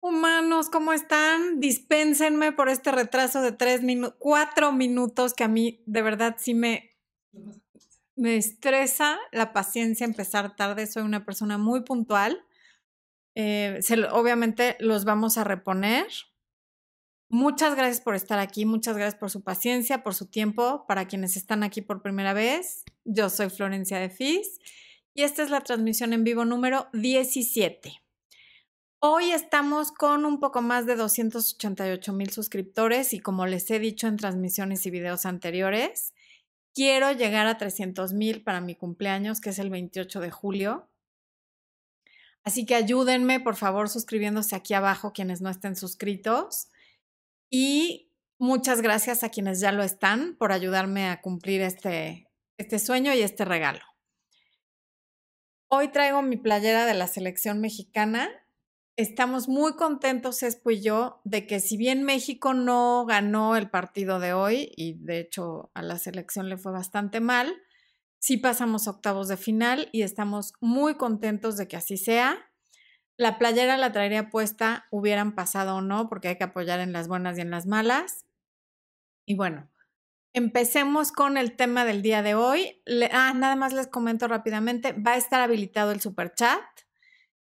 Humanos, ¿cómo están? Dispénsenme por este retraso de tres minutos, cuatro minutos que a mí de verdad sí me, me estresa la paciencia empezar tarde. Soy una persona muy puntual. Eh, obviamente los vamos a reponer. Muchas gracias por estar aquí, muchas gracias por su paciencia, por su tiempo. Para quienes están aquí por primera vez, yo soy Florencia de Fis y esta es la transmisión en vivo número 17. Hoy estamos con un poco más de 288 mil suscriptores y como les he dicho en transmisiones y videos anteriores, quiero llegar a 300 mil para mi cumpleaños, que es el 28 de julio. Así que ayúdenme, por favor, suscribiéndose aquí abajo quienes no estén suscritos. Y muchas gracias a quienes ya lo están por ayudarme a cumplir este, este sueño y este regalo. Hoy traigo mi playera de la selección mexicana estamos muy contentos, Espo y yo, de que si bien México no ganó el partido de hoy, y de hecho a la selección le fue bastante mal, sí pasamos octavos de final y estamos muy contentos de que así sea. La playera la traería puesta, hubieran pasado o no, porque hay que apoyar en las buenas y en las malas. Y bueno, empecemos con el tema del día de hoy. ah, nada más les comento rápidamente, va a estar habilitado el super chat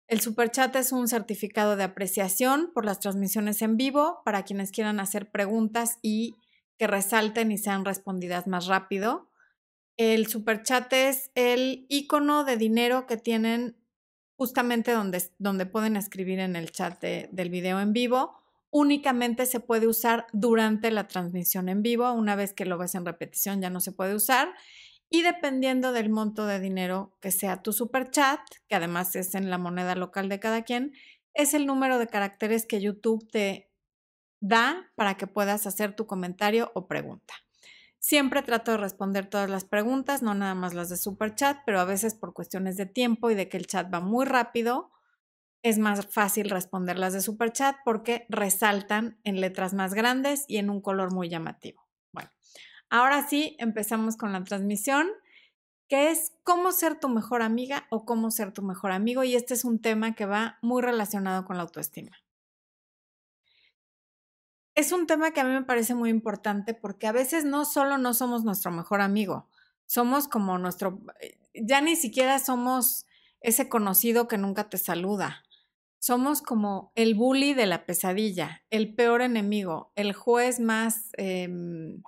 el superchat es un certificado de apreciación por las transmisiones en vivo para quienes quieran hacer preguntas y que resalten y sean respondidas más rápido. El superchat es el icono de dinero que tienen justamente donde, donde pueden escribir en el chat del video en vivo. Únicamente se puede usar durante la transmisión en vivo. Una vez que lo ves en repetición ya no se puede usar y dependiendo del monto de dinero que sea tu super chat, que además es en la moneda local de cada quien, es el número de caracteres que YouTube te da para que puedas hacer tu comentario o pregunta. Siempre trato de responder todas las preguntas, no nada más las de super chat, pero a veces por cuestiones de tiempo y de que el chat va muy rápido, es más fácil responder las de super chat porque resaltan en letras más grandes y en un color muy llamativo. Ahora sí, empezamos con la transmisión, que es cómo ser tu mejor amiga o cómo ser tu mejor amigo. Y este es un tema que va muy relacionado con la autoestima. Es un tema que a mí me parece muy importante porque a veces no solo no somos nuestro mejor amigo, somos como nuestro, ya ni siquiera somos ese conocido que nunca te saluda. Somos como el bully de la pesadilla, el peor enemigo, el juez más... Em,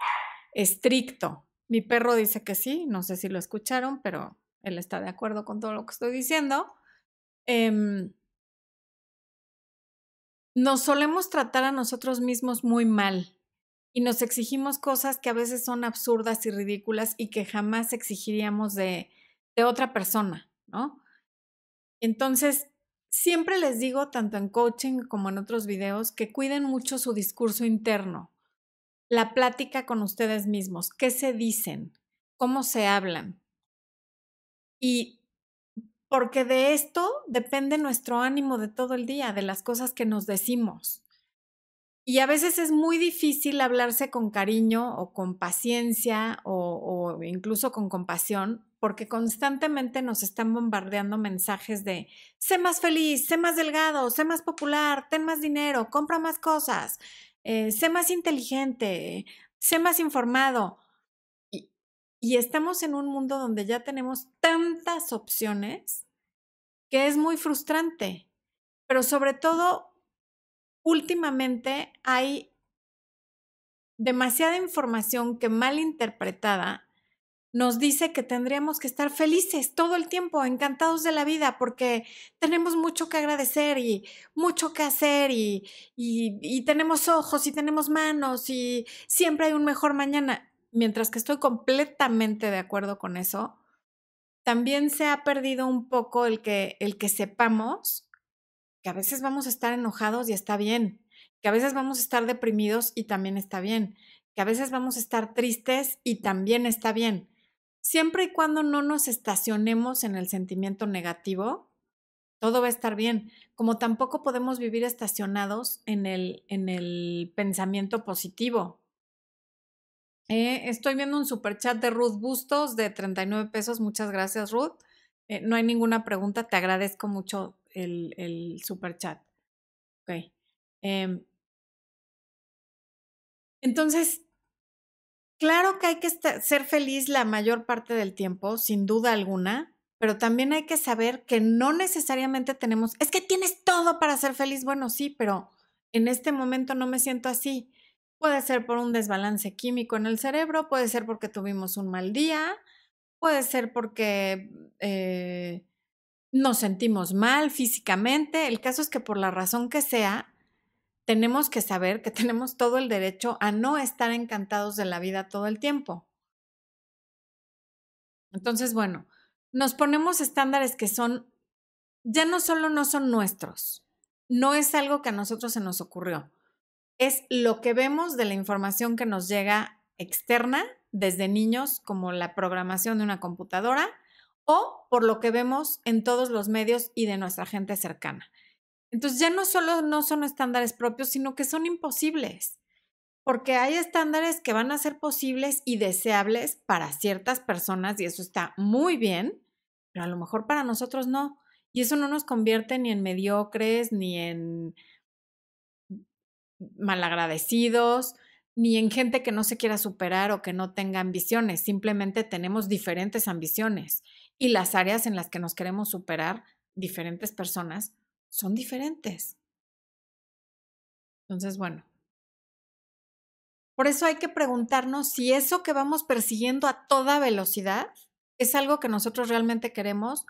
estricto. Mi perro dice que sí, no sé si lo escucharon, pero él está de acuerdo con todo lo que estoy diciendo. Em, nos solemos tratar a nosotros mismos muy mal y nos exigimos cosas que a veces son absurdas y ridículas y que jamás exigiríamos de, de otra persona, ¿no? Entonces, siempre les digo, tanto en coaching como en otros videos, que cuiden mucho su discurso interno la plática con ustedes mismos, qué se dicen, cómo se hablan. Y porque de esto depende nuestro ánimo de todo el día, de las cosas que nos decimos. Y a veces es muy difícil hablarse con cariño o con paciencia o, incluso con compasión, porque constantemente nos están bombardeando mensajes de sé más feliz, sé más delgado, sé más popular, ten más dinero, compra más cosas, eh, sé más inteligente, sé más informado. Y, y estamos en un mundo donde ya tenemos tantas opciones que es muy frustrante. Pero sobre todo, últimamente hay demasiada información que mal interpretada nos dice que tendríamos que estar felices todo el tiempo, encantados de la vida, porque tenemos mucho que agradecer y mucho que hacer y, y, tenemos ojos y tenemos manos y siempre hay un mejor mañana. Mientras que estoy completamente de acuerdo con eso, también se ha perdido un poco el que, el que sepamos que a veces vamos a estar enojados y está bien, que a veces vamos a estar deprimidos y también está bien, que a veces vamos a estar tristes y también está bien siempre y cuando no nos estacionemos en el sentimiento negativo, todo va a estar bien. Como tampoco podemos vivir estacionados en el, en el pensamiento positivo. Eh, estoy viendo un super chat de Ruth Bustos de 39 pesos. Muchas gracias, Ruth. Eh, no hay ninguna pregunta. Te agradezco mucho el, el super chat. Ok. Em, entonces, claro que hay que ser feliz la mayor parte del tiempo, sin duda alguna, pero también hay que saber que no necesariamente tenemos, es que tienes todo para ser feliz. Bueno, sí, pero en este momento no me siento así. Puede ser por un desbalance químico en el cerebro, puede ser porque tuvimos un mal día, puede ser porque eh, nos sentimos mal físicamente. El caso es que por la razón que sea, tenemos que saber que tenemos todo el derecho a no estar encantados de la vida todo el tiempo. Entonces, bueno, nos ponemos estándares que son, ya no solo no son nuestros, no es algo que a nosotros se nos ocurrió, es lo que vemos de la información que nos llega externa desde niños, como la programación de una computadora, o por lo que vemos en todos los medios y de nuestra gente cercana. Entonces ya no solo no son estándares propios, sino que son imposibles, porque hay estándares que van a ser posibles y deseables para ciertas personas y eso está muy bien, pero a lo mejor para nosotros no. Y eso no nos convierte ni en mediocres, ni en malagradecidos, ni en gente que no se quiera superar o que no tenga ambiciones. Simplemente tenemos diferentes ambiciones y las áreas en las que nos queremos superar, diferentes personas, son diferentes. Entonces, bueno. Por eso hay que preguntarnos si eso que vamos persiguiendo a toda velocidad es algo que nosotros realmente queremos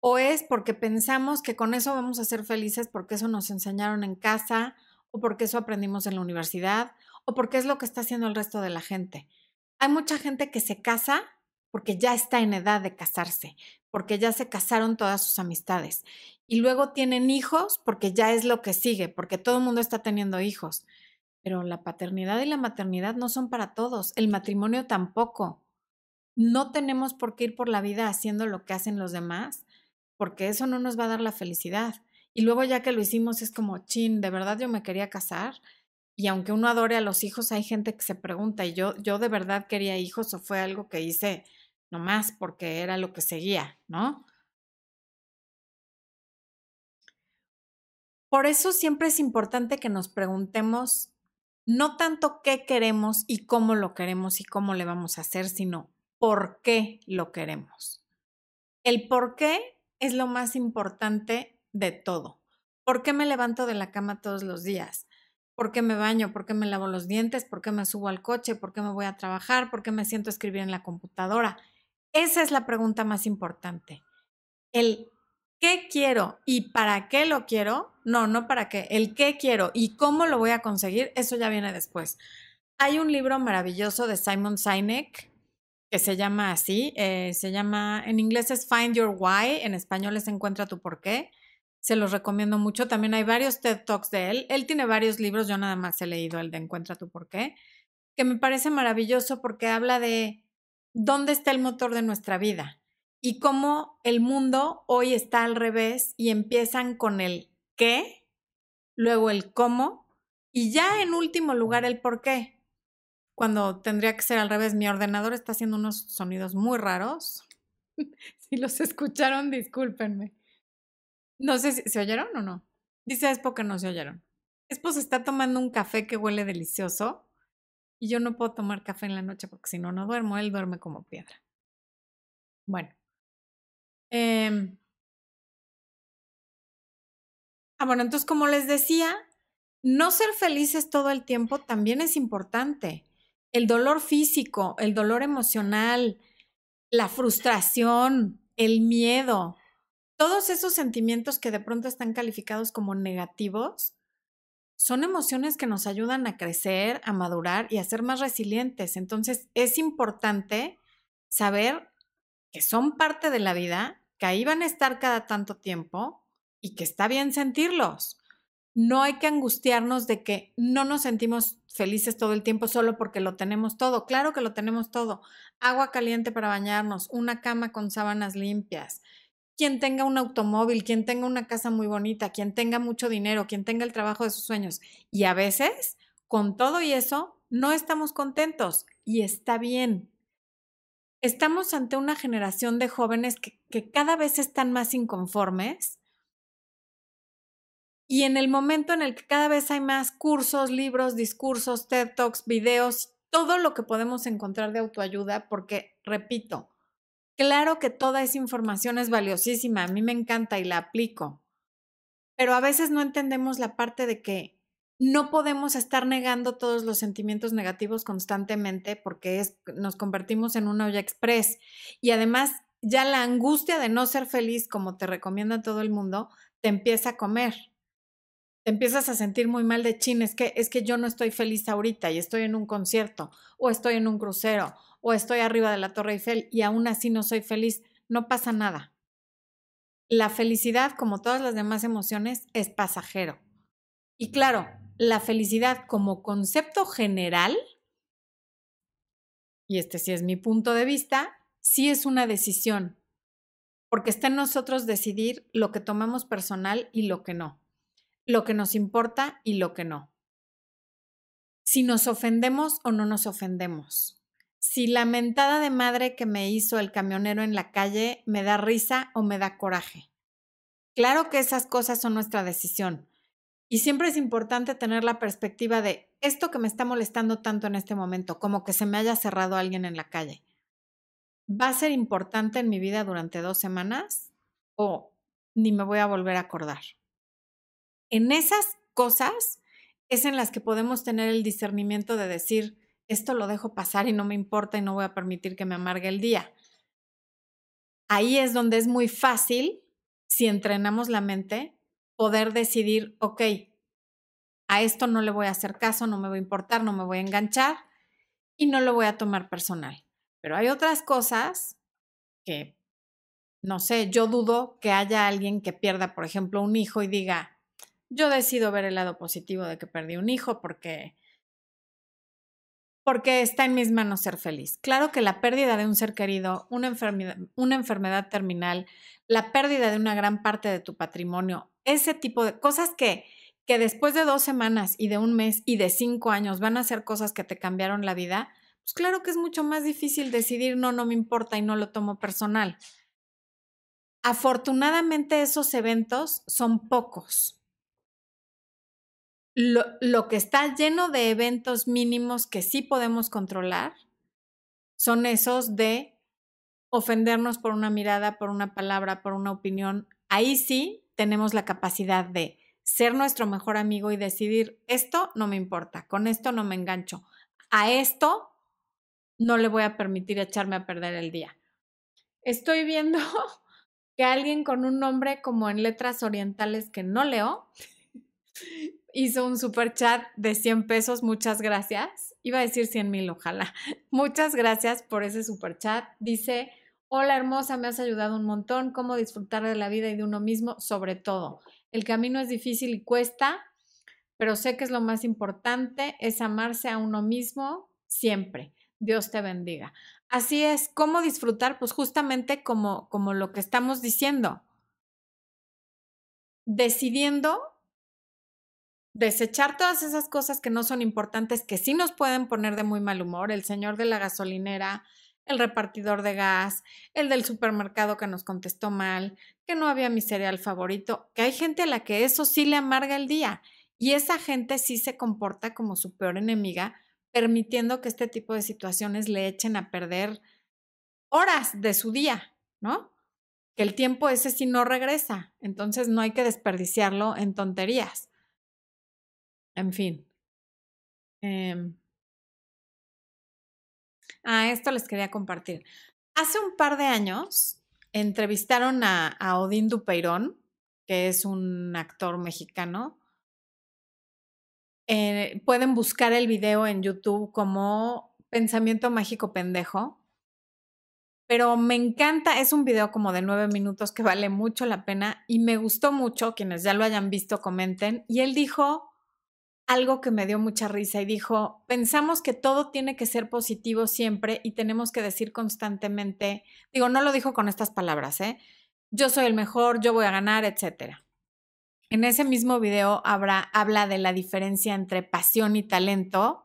o es porque pensamos que con eso vamos a ser felices porque eso nos enseñaron en casa o porque eso aprendimos en la universidad o porque es lo que está haciendo el resto de la gente. Hay mucha gente que se casa porque ya está en edad de casarse, porque ya se casaron todas sus amistades y luego tienen hijos porque ya es lo que sigue, porque todo el mundo está teniendo hijos. Pero la paternidad y la maternidad no son para todos, el matrimonio tampoco no tenemos por qué ir por la vida haciendo lo que hacen los demás, porque eso no nos va a dar la felicidad. Y luego ya que lo hicimos es como, chin, de verdad yo me quería casar. Y aunque uno adore a los hijos, hay gente que se pregunta, ¿y yo, yo de verdad quería hijos o fue algo que hice nomás porque era lo que seguía, ¿no? Por eso siempre es importante que nos preguntemos no tanto qué queremos y cómo lo queremos y cómo le vamos a hacer, sino por qué lo queremos. El por qué es lo más importante de todo. ¿Por qué me levanto de la cama todos los días? ¿Por qué me baño? ¿Por qué me lavo los dientes? ¿Por qué me subo al coche? ¿Por qué me voy a trabajar? ¿Por qué me siento a escribir en la computadora? Esa es la pregunta más importante. El qué quiero y para qué lo quiero, no, no para qué, el qué quiero y cómo lo voy a conseguir, eso ya viene después. Hay un libro maravilloso de Simon Sinek que se llama así, eh, se llama, en inglés es Find Your Why, en español es Encuentra tu por qué. Se los recomiendo mucho. También hay varios TED Talks de él. Él tiene varios libros, yo nada más he leído el de Encuentra tu por qué, que me parece maravilloso porque habla de dónde está el motor de nuestra vida y cómo el mundo hoy está al revés y empiezan con el qué, luego el cómo y ya en último lugar el por qué cuando tendría que ser al revés. Mi ordenador está haciendo unos sonidos muy raros. si los escucharon, discúlpenme. No sé si se oyeron o no. Dice Espo que no se oyeron. Espo se está tomando un café que huele delicioso y yo no puedo tomar café en la noche porque si no, no duermo. Él duerme como piedra. Bueno. Eh, ah, bueno, entonces como les decía, no ser felices todo el tiempo también es importante el dolor físico, el dolor emocional, la frustración, el miedo, todos esos sentimientos que de pronto están calificados como negativos, son emociones que nos ayudan a crecer, a madurar y a ser más resilientes. Entonces es importante saber que son parte de la vida, que ahí van a estar cada tanto tiempo y que está bien sentirlos no hay que angustiarnos de que no nos sentimos felices todo el tiempo solo porque lo tenemos todo. Claro que lo tenemos todo. Agua caliente para bañarnos, una cama con sábanas limpias, quien tenga un automóvil, quien tenga una casa muy bonita, quien tenga mucho dinero, quien tenga el trabajo de sus sueños. Y a veces, con todo y eso, no estamos contentos y está bien. Estamos ante una generación de jóvenes que, que cada vez están más inconformes. Y en el momento en el que cada vez hay más cursos, libros, discursos, TED Talks, videos, todo lo que podemos encontrar de autoayuda, porque, repito, claro que toda esa información es valiosísima, a mí me encanta y la aplico, pero a veces no entendemos la parte de que no podemos estar negando todos los sentimientos negativos constantemente porque es, nos convertimos en una olla express. Y además ya la angustia de no ser feliz, como te recomienda todo el mundo, te empieza a comer. Te empiezas a sentir muy mal de chin, es que, es que yo no estoy feliz ahorita y estoy en un concierto, o estoy en un crucero, o estoy arriba de la Torre Eiffel y aún así no soy feliz. No pasa nada. La felicidad, como todas las demás emociones, es pasajero. Y claro, la felicidad como concepto general, y este sí es mi punto de vista, sí es una decisión, porque está en nosotros decidir lo que tomamos personal y lo que no, lo que nos importa y lo que no. Si nos ofendemos o no nos ofendemos. Si la mentada de madre que me hizo el camionero en la calle me da risa o me da coraje. Claro que esas cosas son nuestra decisión. Y siempre es importante tener la perspectiva de esto que me está molestando tanto en este momento, como que se me haya cerrado alguien en la calle va a ser importante en mi vida durante dos semanas o ni me voy a volver a acordar. En esas cosas es en las que podemos tener el discernimiento de decir, esto lo dejo pasar y no me importa y no voy a permitir que me amargue el día. Ahí es donde es muy fácil, si entrenamos la mente, poder decidir, ok, a esto no le voy a hacer caso, no me voy a importar, no me voy a enganchar y no lo voy a tomar personal. Pero hay otras cosas que, no sé, yo dudo que haya alguien que pierda, por ejemplo, un hijo y diga, yo decido ver el lado positivo de que perdí un hijo porque porque está en mis manos ser feliz. Claro que la pérdida de un ser querido, una enfermedad, una enfermedad terminal, la pérdida de una gran parte de tu patrimonio, ese tipo de cosas que, que después de dos semanas y de un mes y de cinco años van a ser cosas que te cambiaron la vida, pues claro que es mucho más difícil decidir no, no me importa y no lo tomo personal. Afortunadamente esos eventos son pocos. Lo, lo, que está lleno de eventos mínimos que sí podemos controlar son esos de ofendernos por una mirada, por una palabra, por una opinión. Ahí sí tenemos la capacidad de ser nuestro mejor amigo y decidir, esto no me importa, con esto no me engancho, a esto no le voy a permitir echarme a perder el día. Estoy viendo que alguien con un nombre como en letras orientales que no leo hizo un super chat de 100 pesos. Muchas gracias. Iba a decir 100 mil, ojalá. Muchas gracias por ese super chat. Dice, hola hermosa, me has ayudado un montón. ¿Cómo disfrutar de la vida y de uno mismo? Sobre todo. El camino es difícil y cuesta, pero sé que es lo más importante, es amarse a uno mismo siempre. Dios te bendiga. Así es, ¿cómo disfrutar? Pues justamente como, como lo que estamos diciendo, decidiendo desechar todas esas cosas que no son importantes, que sí nos pueden poner de muy mal humor, el señor de la gasolinera, el repartidor de gas, el del supermercado que nos contestó mal, que no había mi cereal favorito, que hay gente a la que eso sí le amarga el día y esa gente sí se comporta como su peor enemiga permitiendo que este tipo de situaciones le echen a perder horas de su día, ¿no? Que el tiempo ese sí no regresa, entonces no hay que desperdiciarlo en tonterías. En fin. Eh, ah, esto les quería compartir. Hace un par de años entrevistaron a, a Odín Dupeirón, que es un actor mexicano, eh, pueden buscar el video en YouTube como Pensamiento Mágico Pendejo. Pero me encanta, es un video como de nueve minutos que vale mucho la pena y me gustó mucho, quienes ya lo hayan visto comenten. Y él dijo algo que me dio mucha risa y dijo, pensamos que todo tiene que ser positivo siempre y tenemos que decir constantemente, digo, no lo dijo con estas palabras, ¿eh? Yo soy el mejor, yo voy a ganar, etcétera. En ese mismo video habla de la diferencia entre pasión y talento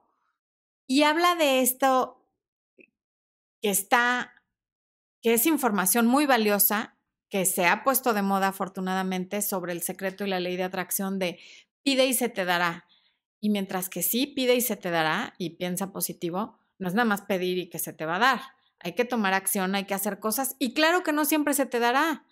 y habla de esto que está, que es información muy valiosa que se ha puesto de moda afortunadamente sobre el secreto y la ley de atracción de pide y se te dará. Y mientras que sí, pide y se te dará y piensa positivo, no es nada más pedir y que se te va a dar. Hay que tomar acción, hay que hacer cosas y claro que no siempre se te dará.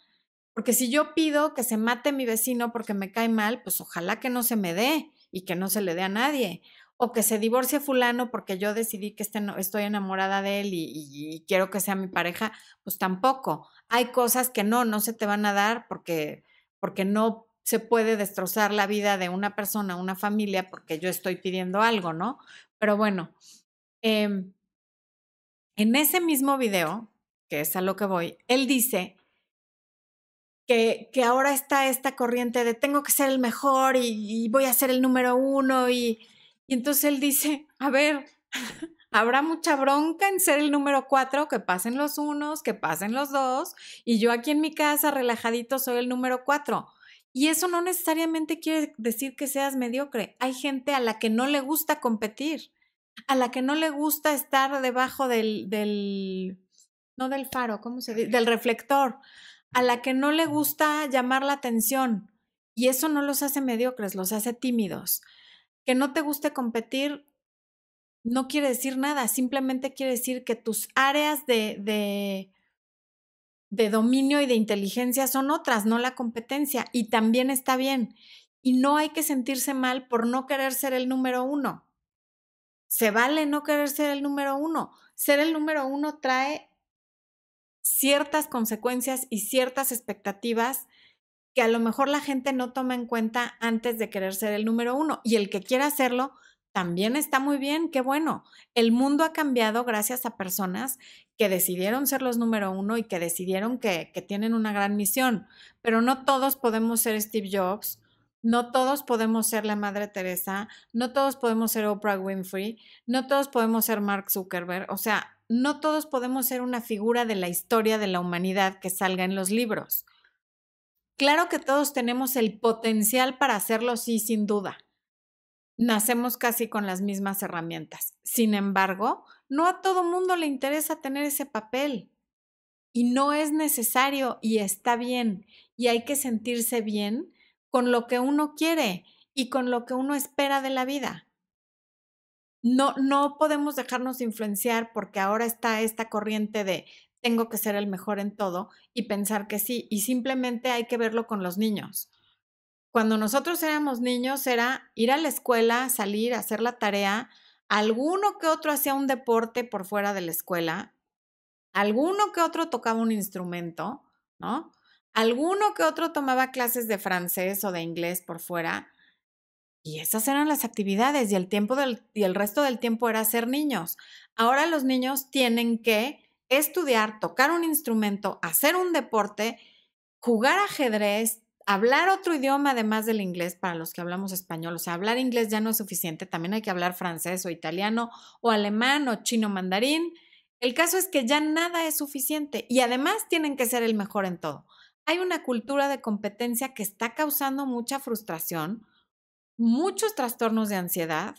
Porque si yo pido que se mate mi vecino porque me cae mal, pues ojalá que no se me dé y que no se le dé a nadie. O que se divorcie fulano porque yo decidí que este estoy enamorada de él y, y, quiero que sea mi pareja, pues tampoco. Hay cosas que no, no se te van a dar porque, porque no se puede destrozar la vida de una persona, una familia, porque yo estoy pidiendo algo, ¿no? Pero bueno, em, en ese mismo video, que es a lo que voy, él dice que, ahora está esta corriente de tengo que ser el mejor y, voy a ser el número uno y, y entonces él dice, a ver, habrá mucha bronca en ser el número cuatro, que pasen los unos, que pasen los dos, y yo aquí en mi casa relajadito soy el número cuatro. Y eso no necesariamente quiere decir que seas mediocre. Hay gente a la que no le gusta competir, a la que no le gusta estar debajo del, del no del faro, ¿cómo se dice? Del reflector, a la que no le gusta llamar la atención. Y eso no los hace mediocres, los hace tímidos. Que no te guste competir no quiere decir nada, simplemente quiere decir que tus áreas de, de de dominio y de inteligencia son otras, no la competencia, y también está bien. Y no hay que sentirse mal por no querer ser el número uno. Se vale no querer ser el número uno. Ser el número uno trae ciertas consecuencias y ciertas expectativas que a lo mejor la gente no toma en cuenta antes de querer ser el número uno. Y el que quiera hacerlo también está muy bien, qué bueno. El mundo ha cambiado gracias a personas que decidieron ser los número uno y que decidieron que, que tienen una gran misión, pero no todos podemos ser Steve Jobs, no todos podemos ser la Madre Teresa, no todos podemos ser Oprah Winfrey, no todos podemos ser Mark Zuckerberg, o sea, no todos podemos ser una figura de la historia de la humanidad que salga en los libros. Claro que todos tenemos el potencial para hacerlo, sí, sin duda nacemos casi con las mismas herramientas. Sin embargo, no a todo mundo le interesa tener ese papel y no es necesario y está bien y hay que sentirse bien con lo que uno quiere y con lo que uno espera de la vida. No, no podemos dejarnos influenciar porque ahora está esta corriente de tengo que ser el mejor en todo y pensar que sí, y simplemente hay que verlo con los niños. Cuando nosotros éramos niños era ir a la escuela, salir, hacer la tarea. Alguno que otro hacía un deporte por fuera de la escuela. Alguno que otro tocaba un instrumento, ¿no? Alguno que otro tomaba clases de francés o de inglés por fuera. Y esas eran las actividades y el tiempo del, y el resto del tiempo era ser niños. Ahora los niños tienen que estudiar, tocar un instrumento, hacer un deporte, jugar ajedrez, hablar otro idioma además del inglés para los que hablamos español. O sea, hablar inglés ya no es suficiente, también hay que hablar francés o italiano o alemán o chino mandarín. El caso es que ya nada es suficiente y además tienen que ser el mejor en todo. Hay una cultura de competencia que está causando mucha frustración, muchos trastornos de ansiedad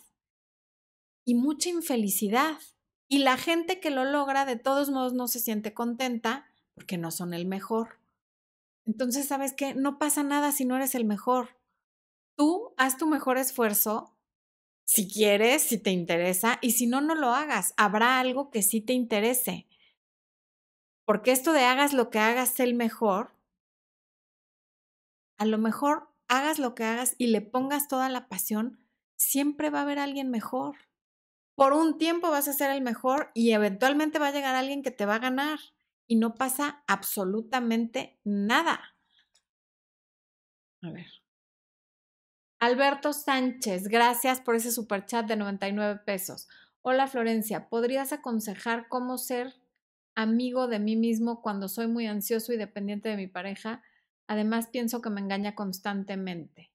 y mucha infelicidad. Y la gente que lo logra de todos modos no se siente contenta porque no son el mejor. Entonces, ¿sabes qué? No pasa nada si no eres el mejor. Tú haz tu mejor esfuerzo si quieres, si te interesa, y si no, no lo hagas. Habrá algo que sí te interese. Porque esto de hagas lo que hagas el mejor, a lo mejor hagas lo que hagas y le pongas toda la pasión, siempre va a haber alguien mejor. Por un tiempo vas a ser el mejor y eventualmente va a llegar alguien que te va a ganar y no pasa absolutamente nada. A ver. Alberto Sánchez, gracias por ese super chat de 99 pesos. Hola Florencia, ¿podrías aconsejar cómo ser amigo de mí mismo cuando soy muy ansioso y dependiente de mi pareja? Además, pienso que me engaña constantemente.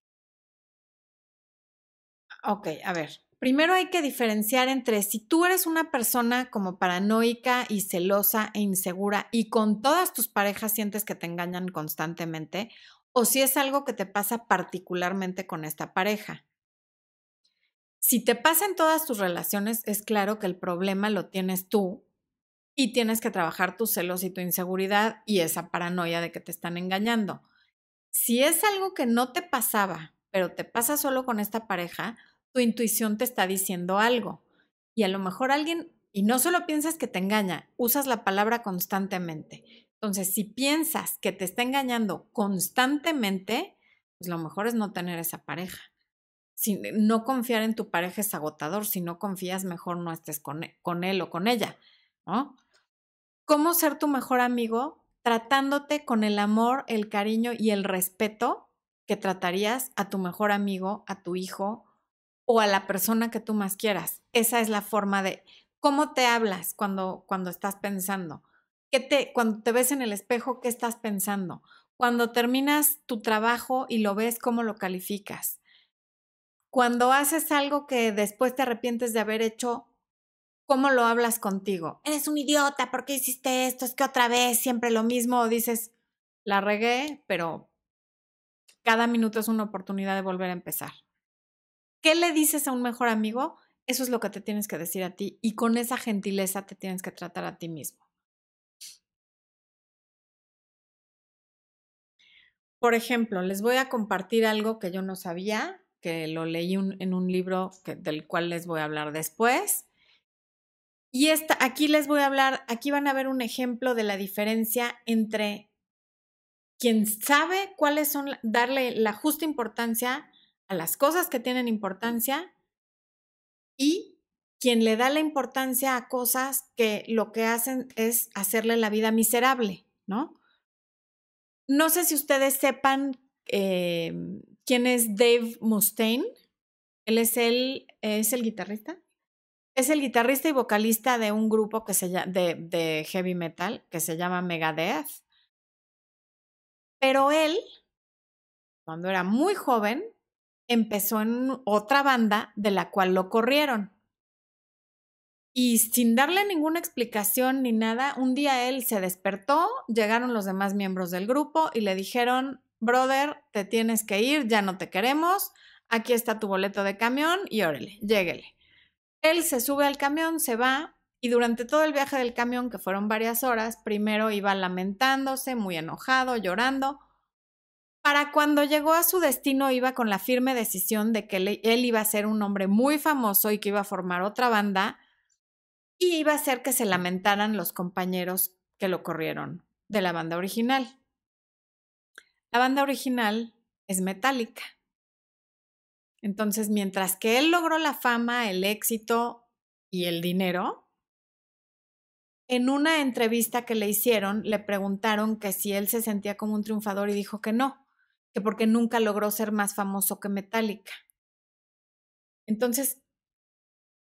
Ok, a ver. Primero hay que diferenciar entre si tú eres una persona como paranoica y celosa e insegura y con todas tus parejas sientes que te engañan constantemente o si es algo que te pasa particularmente con esta pareja. Si te pasa en todas tus relaciones, es claro que el problema lo tienes tú y tienes que trabajar tus celos y tu inseguridad y esa paranoia de que te están engañando. Si es algo que no te pasaba, pero te pasa solo con esta pareja, tu intuición te está diciendo algo. Y a lo mejor alguien, y no solo piensas que te engaña, usas la palabra constantemente. Entonces, si piensas que te está engañando constantemente, pues lo mejor es no tener esa pareja. Si no confiar en tu pareja es agotador, si no confías, mejor no estés con él, con él o con ella, ¿no? ¿Cómo ser tu mejor amigo? Tratándote con el amor, el cariño y el respeto que tratarías a tu mejor amigo, a tu hijo o a la persona que tú más quieras. Esa es la forma de cómo te hablas cuando, cuando estás pensando. ¿Qué te, cuando te ves en el espejo, ¿qué estás pensando? Cuando terminas tu trabajo y lo ves, ¿cómo lo calificas? Cuando haces algo que después te arrepientes de haber hecho, ¿cómo lo hablas contigo? Eres un idiota, ¿por qué hiciste esto? Es que otra vez siempre lo mismo. Dices, la regué, pero cada minuto es una oportunidad de volver a empezar. ¿Qué le dices a un mejor amigo? Eso es lo que te tienes que decir a ti y con esa gentileza te tienes que tratar a ti mismo. Por ejemplo, les voy a compartir algo que yo no sabía, que lo leí en un libro del cual les voy a hablar después. Y esta, aquí les voy a hablar, aquí van a ver un ejemplo de la diferencia entre quien sabe cuáles son, darle la justa importancia a las cosas que tienen importancia y quien le da la importancia a cosas que lo que hacen es hacerle la vida miserable, ¿no? No sé si ustedes sepan em, quién es Dave Mustaine. Él es el, es el guitarrista. Es el guitarrista y vocalista de un grupo que se llama, de, heavy metal que se llama Megadeth. Pero él, cuando era muy joven, empezó en otra banda de la cual lo corrieron. Y sin darle ninguna explicación ni nada, un día él se despertó, llegaron los demás miembros del grupo y le dijeron, brother, te tienes que ir, ya no te queremos, aquí está tu boleto de camión y órale, lléguele. Él se sube al camión, se va y durante todo el viaje del camión, que fueron varias horas, primero iba lamentándose, muy enojado, llorando, para cuando llegó a su destino iba con la firme decisión de que él iba a ser un hombre muy famoso y que iba a formar otra banda y iba a hacer que se lamentaran los compañeros que lo corrieron de la banda original. La banda original es metálica. Entonces, mientras que él logró la fama, el éxito y el dinero, en una entrevista que le hicieron, le preguntaron que si él se sentía como un triunfador y dijo que no, que porque nunca logró ser más famoso que Metallica. Entonces,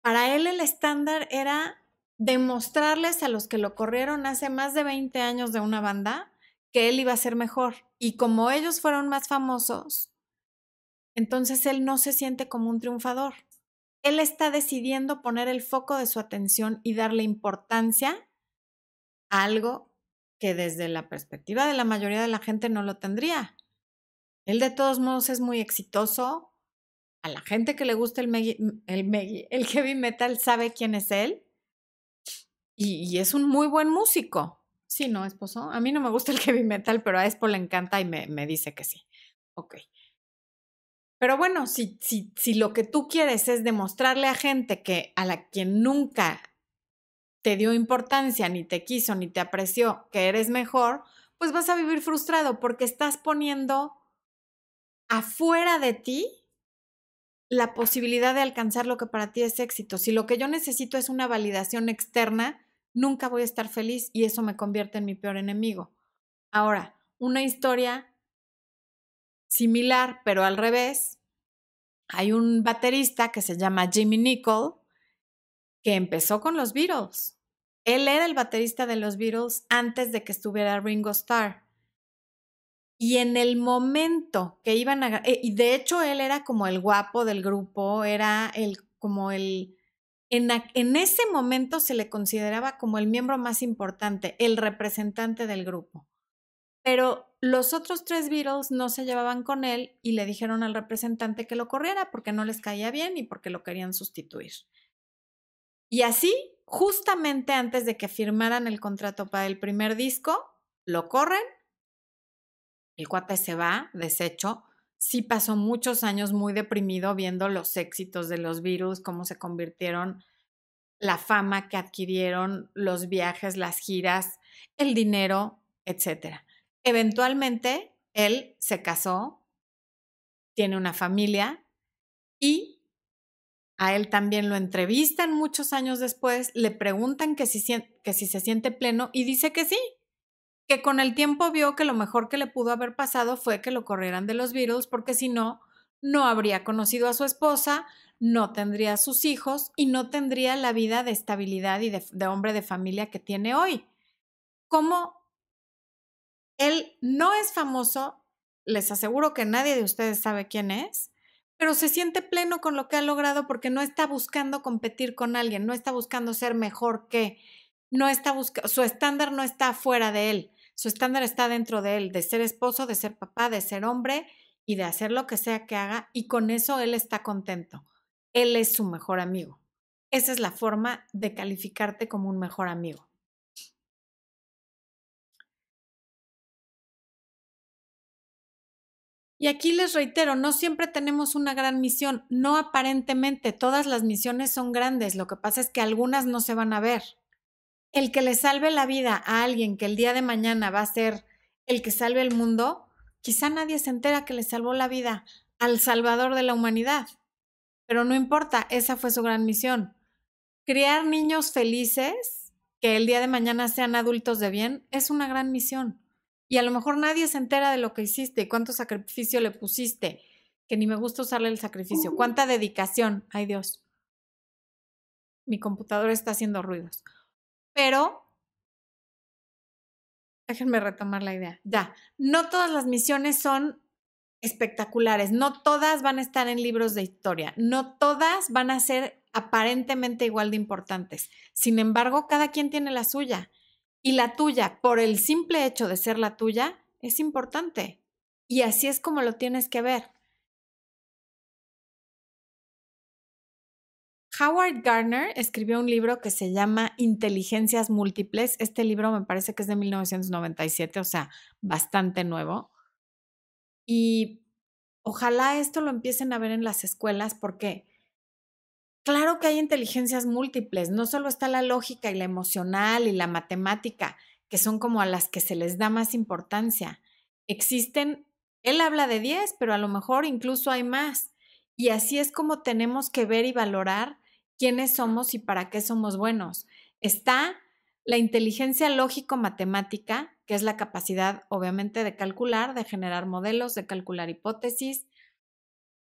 para él el estándar era demostrarles a los que lo corrieron hace más de 20 años de una banda que él iba a ser mejor. Y como ellos fueron más famosos, entonces él no se siente como un triunfador. Él está decidiendo poner el foco de su atención y darle importancia a algo que desde la perspectiva de la mayoría de la gente no lo tendría. Él de todos modos es muy exitoso, a la gente que le gusta el, el heavy metal sabe quién es él y, es un muy buen músico. Sí, ¿no, esposo? A mí no me gusta el heavy metal, pero a Espo le encanta y me, me dice que sí. Ok. Pero bueno, si, si, si lo que tú quieres es demostrarle a gente que a la que nunca te dio importancia, ni te quiso, ni te apreció, que eres mejor, pues vas a vivir frustrado porque estás poniendo afuera de ti la posibilidad de alcanzar lo que para ti es éxito. Si lo que yo necesito es una validación externa, nunca voy a estar feliz y eso me convierte en mi peor enemigo. Ahora, una historia similar, pero al revés. Hay un baterista que se llama Jimmy Nicol que empezó con los Beatles. Él era el baterista de los Beatles antes de que estuviera Ringo Starr. Y en el momento que iban a... Eh, y de hecho él era como el guapo del grupo, era el como el... En, en ese momento se le consideraba como el miembro más importante, el representante del grupo. Pero los otros tres Beatles no se llevaban con él y le dijeron al representante que lo corriera porque no les caía bien y porque lo querían sustituir. Y así justamente antes de que firmaran el contrato para el primer disco, lo corren, el cuate se va, deshecho, sí pasó muchos años muy deprimido viendo los éxitos de los virus, cómo se convirtieron, la fama que adquirieron, los viajes, las giras, el dinero, etc. Eventualmente, él se casó, tiene una familia y a él también lo entrevistan muchos años después, le preguntan que si, que si se siente pleno y dice que sí, que con el tiempo vio que lo mejor que le pudo haber pasado fue que lo corrieran de los Beatles, porque si no, no habría conocido a su esposa, no tendría sus hijos y no tendría la vida de estabilidad y de, hombre de familia que tiene hoy. Como él no es famoso, les aseguro que nadie de ustedes sabe quién es, pero se siente pleno con lo que ha logrado porque no está buscando competir con alguien, no está buscando ser mejor que, no está buscando, su estándar no está fuera de él, su estándar está dentro de él, de ser esposo, de ser papá, de ser hombre y de hacer lo que sea que haga y con eso él está contento. Él es su mejor amigo. Esa es la forma de calificarte como un mejor amigo. Y aquí les reitero, no siempre tenemos una gran misión, no aparentemente, todas las misiones son grandes, lo que pasa es que algunas no se van a ver el que le salve la vida a alguien que el día de mañana va a ser el que salve el mundo, quizá nadie se entera que le salvó la vida al Salvador de la humanidad. Pero no importa, esa fue su gran misión. Criar niños felices que el día de mañana sean adultos de bien es una gran misión. Y a lo mejor nadie se entera de lo que hiciste y cuánto sacrificio le pusiste, que ni me gusta usarle el sacrificio, cuánta dedicación, ay Dios. Mi computadora está haciendo ruidos pero déjenme retomar la idea. Ya, no todas las misiones son espectaculares, no todas van a estar en libros de historia, no todas van a ser aparentemente igual de importantes. Sin embargo, cada quien tiene la suya y la tuya, por el simple hecho de ser la tuya, es importante. Y así es como lo tienes que ver. Howard Gardner escribió un libro que se llama Inteligencias Múltiples. Este libro me parece que es de 1997, o sea, bastante nuevo. Y ojalá esto lo empiecen a ver en las escuelas porque claro que hay inteligencias múltiples, no solo está la lógica y la emocional y la matemática, que son como a las que se les da más importancia. Existen, él habla de 10, pero a lo mejor incluso hay más. Y así es como tenemos que ver y valorar quiénes somos y para qué somos buenos. Está la inteligencia lógico-matemática, que es la capacidad, obviamente, de calcular, de generar modelos, de calcular hipótesis.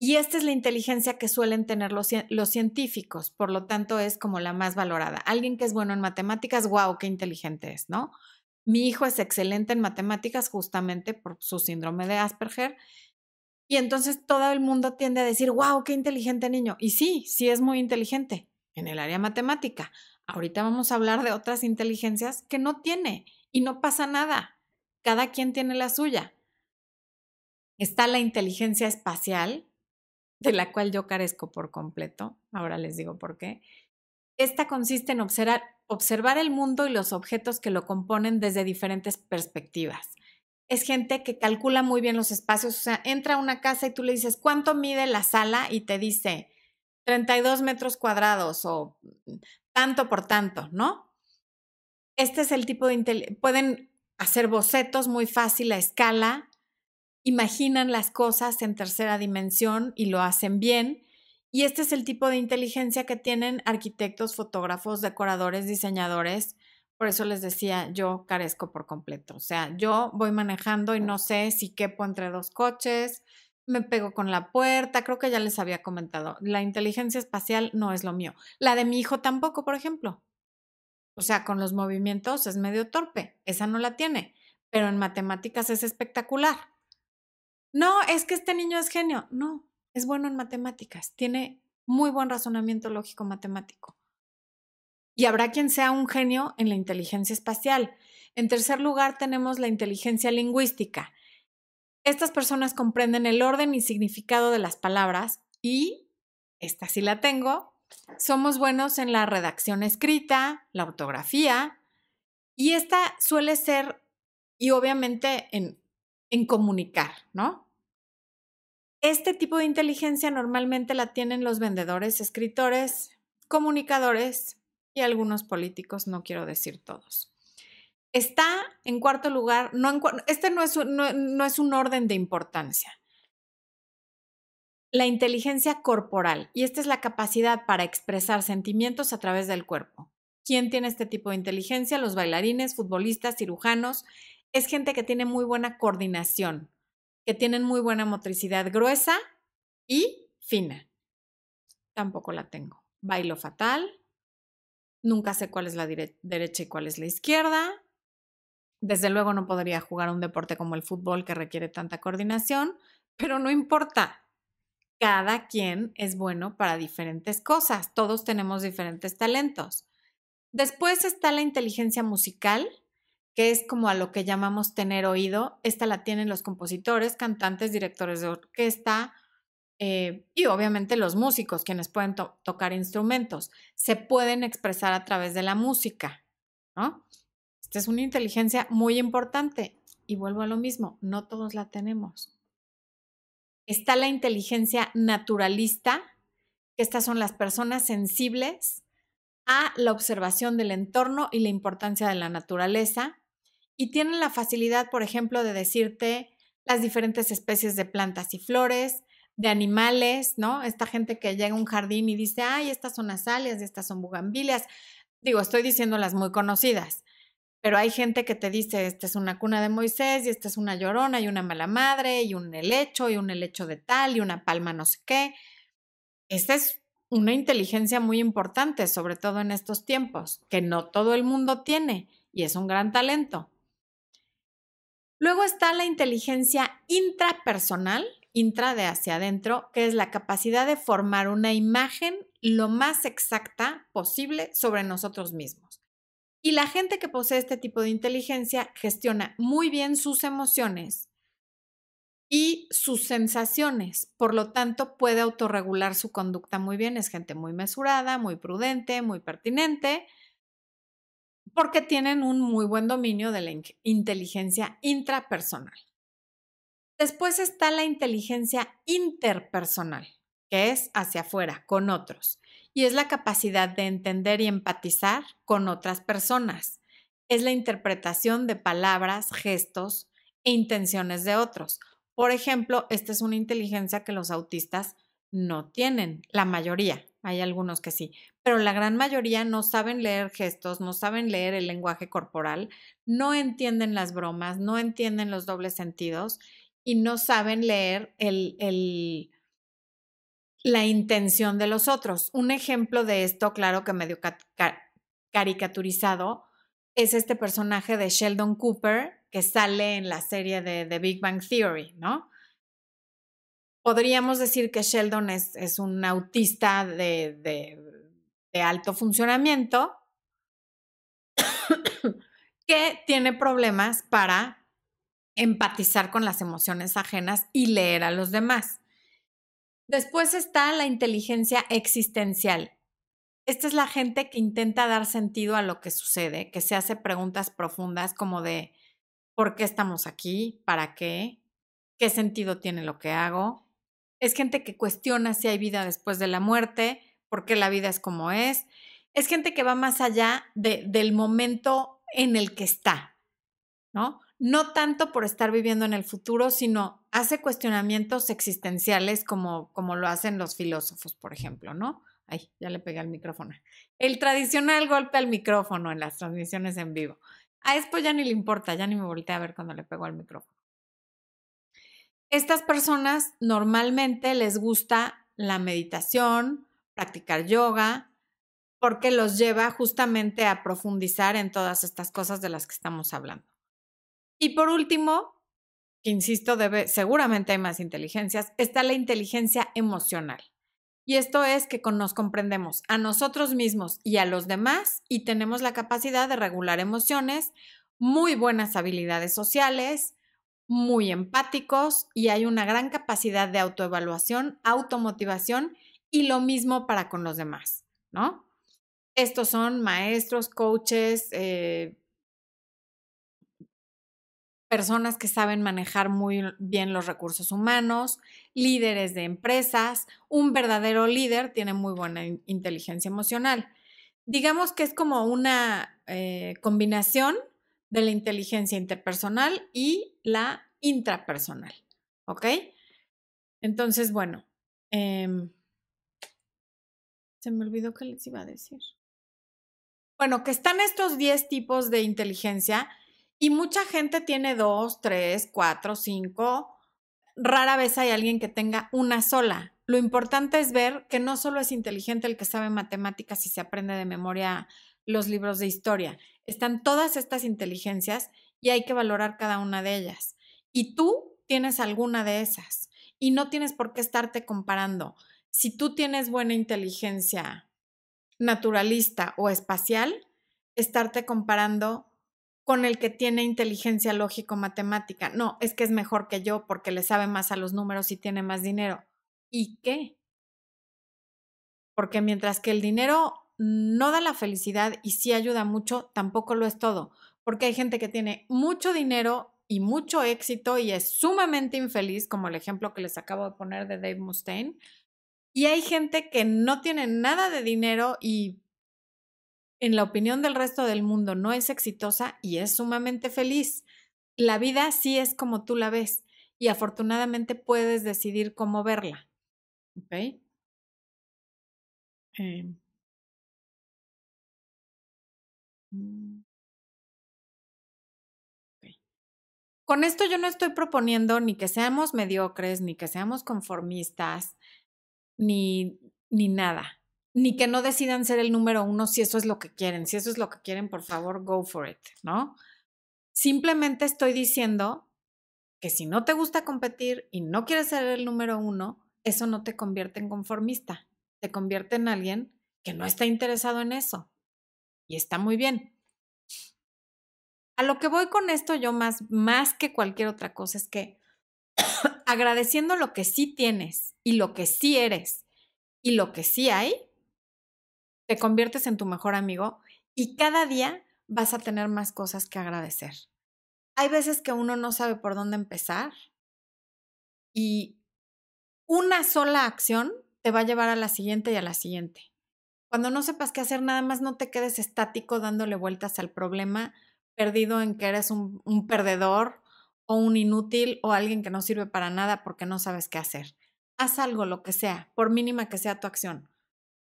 Y esta es la inteligencia que suelen tener los, científicos, por lo tanto es como la más valorada. Alguien que es bueno en matemáticas, wow, qué inteligente es, ¿no? Mi hijo es excelente en matemáticas justamente por su síndrome de Asperger y entonces todo el mundo tiende a decir, wow, qué inteligente niño. Y sí, sí es muy inteligente en el área matemática. Ahorita vamos a hablar de otras inteligencias que no tiene y no pasa nada. Cada quien tiene la suya. Está la inteligencia espacial, de la cual yo carezco por completo. Ahora les digo por qué. Esta consiste en observar, el mundo y los objetos que lo componen desde diferentes perspectivas es gente que calcula muy bien los espacios. O sea, entra a una casa y tú le dices, ¿cuánto mide la sala? Y te dice 32 metros cuadrados o tanto por tanto, ¿no? Este es el tipo de... Pueden hacer bocetos muy fácil a escala, imaginan las cosas en tercera dimensión y lo hacen bien. Y este es el tipo de inteligencia que tienen arquitectos, fotógrafos, decoradores, diseñadores, por eso les decía, yo carezco por completo. O sea, yo voy manejando y no sé si quepo entre dos coches, me pego con la puerta, creo que ya les había comentado. La inteligencia espacial no es lo mío. La de mi hijo tampoco, por ejemplo. O sea, con los movimientos es medio torpe, esa no la tiene, pero en matemáticas es espectacular. No, es que este niño es genio. No, es bueno en matemáticas, tiene muy buen razonamiento lógico matemático y habrá quien sea un genio en la inteligencia espacial. En tercer lugar, tenemos la inteligencia lingüística. Estas personas comprenden el orden y significado de las palabras y, esta sí la tengo, somos buenos en la redacción escrita, la ortografía, y esta suele ser, y obviamente en, en comunicar, ¿no? Este tipo de inteligencia normalmente la tienen los vendedores, escritores, comunicadores y algunos políticos, no quiero decir todos. Está en cuarto lugar, no este no es, no es un orden de importancia. La inteligencia corporal, y esta es la capacidad para expresar sentimientos a través del cuerpo. ¿Quién tiene este tipo de inteligencia? Los bailarines, futbolistas, cirujanos. Es gente que tiene muy buena coordinación, que tienen muy buena motricidad gruesa y fina. Tampoco la tengo. Bailo fatal. Nunca sé cuál es la derecha y cuál es la izquierda. Desde luego no podría jugar un deporte como el fútbol que requiere tanta coordinación, pero no importa. Cada quien es bueno para diferentes cosas. Todos tenemos diferentes talentos. Después está la inteligencia musical, que es como a lo que llamamos tener oído. Esta la tienen los compositores, cantantes, directores de orquesta eh, y obviamente los músicos, quienes pueden tocar instrumentos. Se pueden expresar a través de la música, ¿no? Esta es una inteligencia muy importante. Y vuelvo a lo mismo, no todos la tenemos. Está la inteligencia naturalista, que estas son las personas sensibles a la observación del entorno y la importancia de la naturaleza y tienen la facilidad, por ejemplo, de decirte las diferentes especies de plantas y flores, de animales, ¿no? Esta gente que llega a un jardín y dice, ay, estas son azaleas estas son bugambilias. Digo, estoy diciendo las muy conocidas, pero hay gente que te dice, esta es una cuna de Moisés y esta es una llorona y una mala madre y un helecho y un helecho de tal y una palma no sé qué. Esta es una inteligencia muy importante, sobre todo en estos tiempos, que no todo el mundo tiene y es un gran talento. Luego está la inteligencia intrapersonal, intra de hacia adentro, que es la capacidad de formar una imagen lo más exacta posible sobre nosotros mismos. Y la gente que posee este tipo de inteligencia gestiona muy bien sus emociones y sus sensaciones, por lo tanto puede autorregular su conducta muy bien, es gente muy mesurada, muy prudente, muy pertinente porque tienen un muy buen dominio de la inteligencia intrapersonal. Después está la inteligencia interpersonal, que es hacia afuera, con otros, y es la capacidad de entender y empatizar con otras personas. Es la interpretación de palabras, gestos e intenciones de otros. Por ejemplo, esta es una inteligencia que los autistas no tienen, la mayoría, hay algunos que sí, pero la gran mayoría no saben leer gestos, no saben leer el lenguaje corporal, no entienden las bromas, no entienden los dobles sentidos y no saben leer el, la intención de los otros. Un ejemplo de esto, claro que medio caricaturizado, es este personaje de Sheldon Cooper que sale en la serie de The Big Bang Theory, ¿no? Podríamos decir que Sheldon es, un autista de, de alto funcionamiento que tiene problemas para empatizar con las emociones ajenas y leer a los demás. Después está la inteligencia existencial. Esta es la gente que intenta dar sentido a lo que sucede, que se hace preguntas profundas como de ¿por qué estamos aquí? ¿Para qué? ¿Qué sentido tiene lo que hago? Es gente que cuestiona si hay vida después de la muerte, por qué la vida es como es. Es gente que va más allá del momento en el que está, ¿no? No tanto por estar viviendo en el futuro, sino hace cuestionamientos existenciales como, lo hacen los filósofos, por ejemplo, ¿no? Ay, ya le pegué al micrófono. El tradicional golpe al micrófono en las transmisiones en vivo. A esto ya ni le importa, ya ni me volteé a ver cuando le pego al micrófono. Estas personas normalmente les gusta la meditación, practicar yoga, porque los lleva justamente a profundizar en todas estas cosas de las que estamos hablando. Y por último, que insisto, seguramente hay más inteligencias, está la inteligencia emocional. Y esto es que nos comprendemos a nosotros mismos y a los demás y tenemos la capacidad de regular emociones, muy buenas habilidades sociales, muy empáticos y hay una gran capacidad de autoevaluación, automotivación Y lo mismo para con los demás, ¿no? Estos son maestros, coaches, eh, personas que saben manejar muy bien los recursos humanos, líderes de empresas. Un verdadero líder tiene muy buena inteligencia emocional. Digamos que es como una eh, combinación de la inteligencia interpersonal y la intrapersonal. ¿Ok? Entonces, bueno, em, se me olvidó que les iba a decir. Bueno, que están estos 10 tipos de inteligencia y mucha gente tiene dos, tres, cuatro, cinco. Rara vez hay alguien que tenga una sola. Lo importante es ver que no solo es inteligente el que sabe matemáticas y se aprende de memoria los libros de historia. Están todas estas inteligencias y hay que valorar cada una de ellas. Y tú tienes alguna de esas y no tienes por qué estarte comparando. Si tú tienes buena inteligencia naturalista o espacial, estarte comparando con el que tiene inteligencia lógico-matemática. No, es que es mejor que yo porque le sabe más a los números y tiene más dinero. ¿Y qué? Porque mientras que el dinero no da la felicidad y sí ayuda mucho, tampoco lo es todo. Porque hay gente que tiene mucho dinero y mucho éxito y es sumamente infeliz, como el ejemplo que les acabo de poner de Dave Mustaine. Y hay gente que no tiene nada de dinero y en la opinión del resto del mundo no es exitosa y es sumamente feliz. La vida sí es como tú la ves y afortunadamente puedes decidir cómo verla. ¿Ok? Em. Mm. Con esto yo no estoy proponiendo ni que seamos mediocres, ni que seamos conformistas, ni, ni nada ni que no decidan ser el número uno si eso es lo que quieren. Si eso es lo que quieren, por favor, go for it, ¿no? Simplemente estoy diciendo que si no te gusta competir y no quieres ser el número uno, eso no te convierte en conformista, te convierte en alguien que no está interesado en eso. Y está muy bien. A lo que voy con esto yo más, más que cualquier otra cosa es que agradeciendo lo que sí tienes y lo que sí eres y lo que sí hay, te conviertes en tu mejor amigo y cada día vas a tener más cosas que agradecer. Hay veces que uno no sabe por dónde empezar y una sola acción te va a llevar a la siguiente y a la siguiente. Cuando no sepas qué hacer, nada más no te quedes estático dándole vueltas al problema, perdido en que eres un, perdedor o un inútil o alguien que no sirve para nada porque no sabes qué hacer. Haz algo, lo que sea, por mínima que sea tu acción.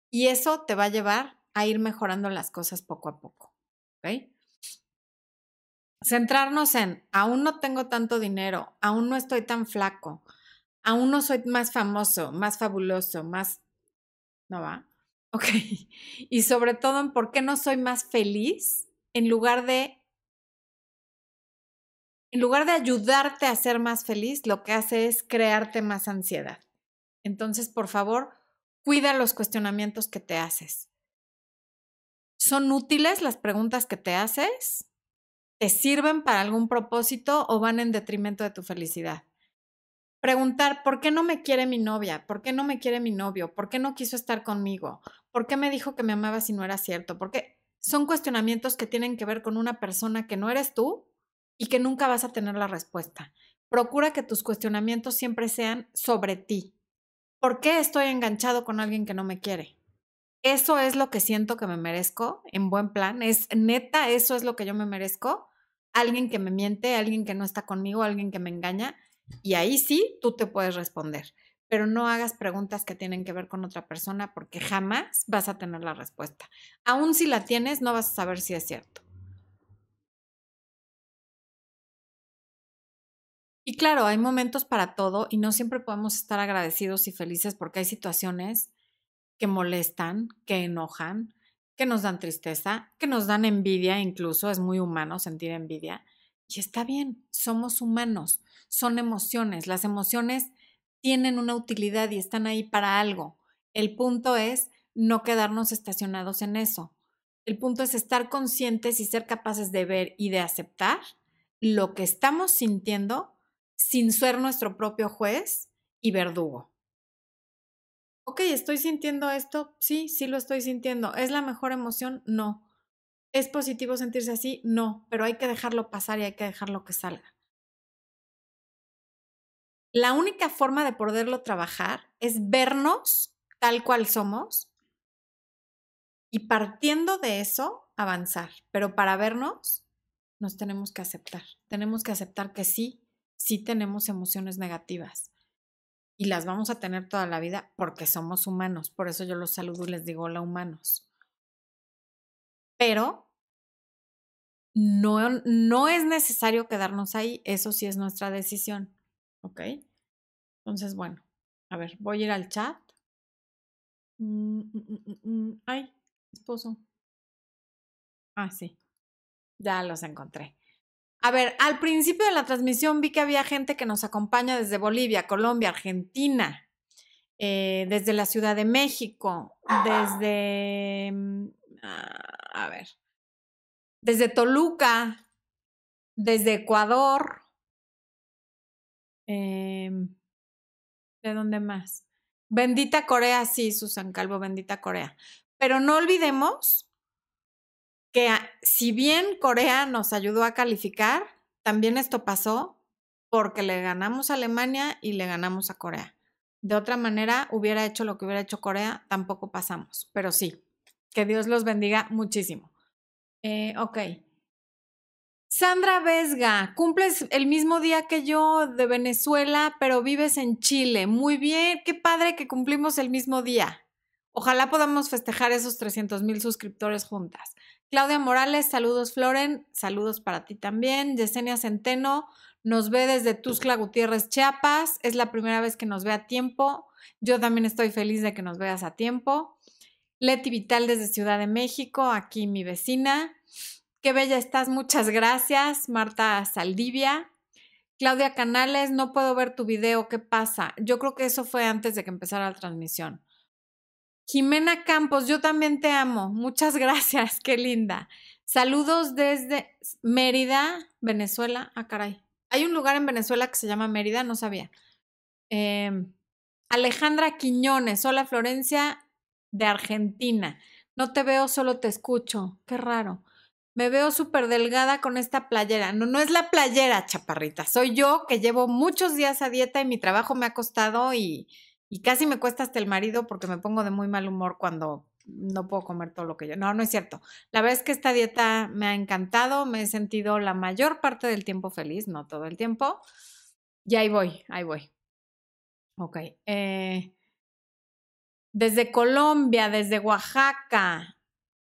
Y eso te va a llevar a ir mejorando las cosas poco a poco. ¿ok? Centrarnos en, aún no tengo tanto dinero, aún no estoy tan flaco, aún no soy más famoso, más fabuloso, más... ¿No va? Ok. Y sobre todo en por qué no soy más feliz en lugar de... En lugar de ayudarte a ser más feliz, lo que hace es crearte más ansiedad. Entonces, por favor, Cuida los cuestionamientos que te haces. ¿Son útiles las preguntas que te haces? ¿Te sirven para algún propósito o van en detrimento de tu felicidad? Preguntar, ¿por qué no me quiere mi novia? ¿Por qué no me quiere mi novio? ¿Por qué no quiso estar conmigo? ¿Por qué me dijo que me amaba si no era cierto? Porque son cuestionamientos que tienen que ver con una persona que no eres tú y que nunca vas a tener la respuesta. Procura que tus cuestionamientos siempre sean sobre ti, ¿por qué estoy enganchado con alguien que no me quiere? Eso es lo que siento que me merezco en buen plan. Es neta, eso es lo que yo me merezco. Alguien que me miente, alguien que no está conmigo, alguien que me engaña. Y ahí sí, tú te puedes responder. Pero no hagas preguntas que tienen que ver con otra persona porque jamás vas a tener la respuesta. Aún si la tienes, no vas a saber si es cierto. Y claro, hay momentos para todo y no siempre podemos estar agradecidos y felices porque hay situaciones que molestan, que enojan, que nos dan tristeza, que nos dan envidia, incluso es muy humano sentir envidia. Y está bien, somos humanos, son emociones, las emociones tienen una utilidad y están ahí para algo. El punto es no quedarnos estacionados en eso. El punto es estar conscientes y ser capaces de ver y de aceptar lo que estamos sintiendo sin ser nuestro propio juez y verdugo. ok, estoy sintiendo esto, sí, sí lo estoy sintiendo. ¿Es la mejor emoción? No. ¿Es positivo sentirse así? No, pero hay que dejarlo pasar y hay que dejarlo que salga. La única forma de poderlo trabajar es vernos tal cual somos y partiendo de eso avanzar. Pero para vernos nos tenemos que aceptar. Tenemos que aceptar que sí, sí tenemos emociones negativas y las vamos a tener toda la vida porque somos humanos. Por eso yo los saludo y les digo hola humanos. Pero no, no es necesario quedarnos ahí, eso sí es nuestra decisión. ¿Ok? Entonces, bueno, a ver, voy a ir al chat. Mm, mm, mm, ay, esposo. Ah, sí, ya los encontré. A ver, al principio de la transmisión vi que había gente que nos acompaña desde Bolivia, Colombia, Argentina, eh, desde la Ciudad de México, desde, a ver, desde Toluca, desde Ecuador. Em, ¿De dónde más? Bendita Corea, sí, Susan Calvo, bendita Corea. Pero no olvidemos que si bien Corea nos ayudó a calificar, también esto pasó porque le ganamos a Alemania y le ganamos a Corea. De otra manera, hubiera hecho lo que hubiera hecho Corea, tampoco pasamos. Pero sí, que Dios los bendiga muchísimo. Eh, ok. Sandra Vesga, cumples el mismo día que yo de Venezuela, pero vives en Chile. Muy bien, qué padre que cumplimos el mismo día. Ojalá podamos festejar esos 300 mil suscriptores juntas. Claudia Morales, saludos Floren, saludos para ti también. Yesenia Centeno nos ve desde Tuzla Gutiérrez, Chiapas. Es la primera vez que nos ve a tiempo. Yo también estoy feliz de que nos veas a tiempo. Leti Vital desde Ciudad de México, aquí mi vecina. Qué bella estás, muchas gracias. Marta Saldivia. Claudia Canales, no puedo ver tu video, ¿qué pasa? Yo creo que eso fue antes de que empezara la transmisión. Jimena Campos, yo también te amo. Muchas gracias, qué linda. Saludos desde Mérida, Venezuela. Ah, caray. Hay un lugar en Venezuela que se llama Mérida, no sabía. Em, Alejandra Quiñones, hola Florencia, de Argentina. No te veo, solo te escucho. Qué raro. Me veo súper delgada con esta playera. No, no es la playera, chaparrita. Soy yo que llevo muchos días a dieta y mi trabajo me ha costado y, y casi me cuesta hasta el marido porque me pongo de muy mal humor cuando no puedo comer todo lo que yo. No, no es cierto. La verdad es que esta dieta me ha encantado. Me he sentido la mayor parte del tiempo feliz, no todo el tiempo. Y ahí voy, ahí voy. Ok. Eh, desde Colombia, desde Oaxaca,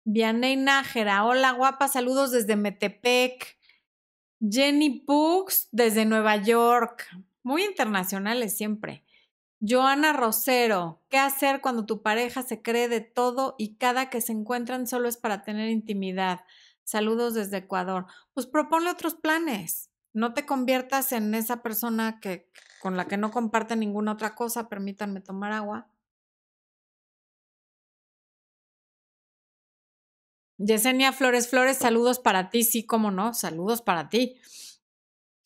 Vianey Nájera, hola guapa, saludos desde Metepec. Jenny Pux desde Nueva York, muy internacionales siempre. Joana Rosero, ¿qué hacer cuando tu pareja se cree de todo y cada que se encuentran solo es para tener intimidad? Saludos desde Ecuador. Pues proponle otros planes. No te conviertas en esa persona que con la que no comparte ninguna otra cosa. Permítanme tomar agua. Yesenia Flores Flores, saludos para ti, sí, cómo no, saludos para ti.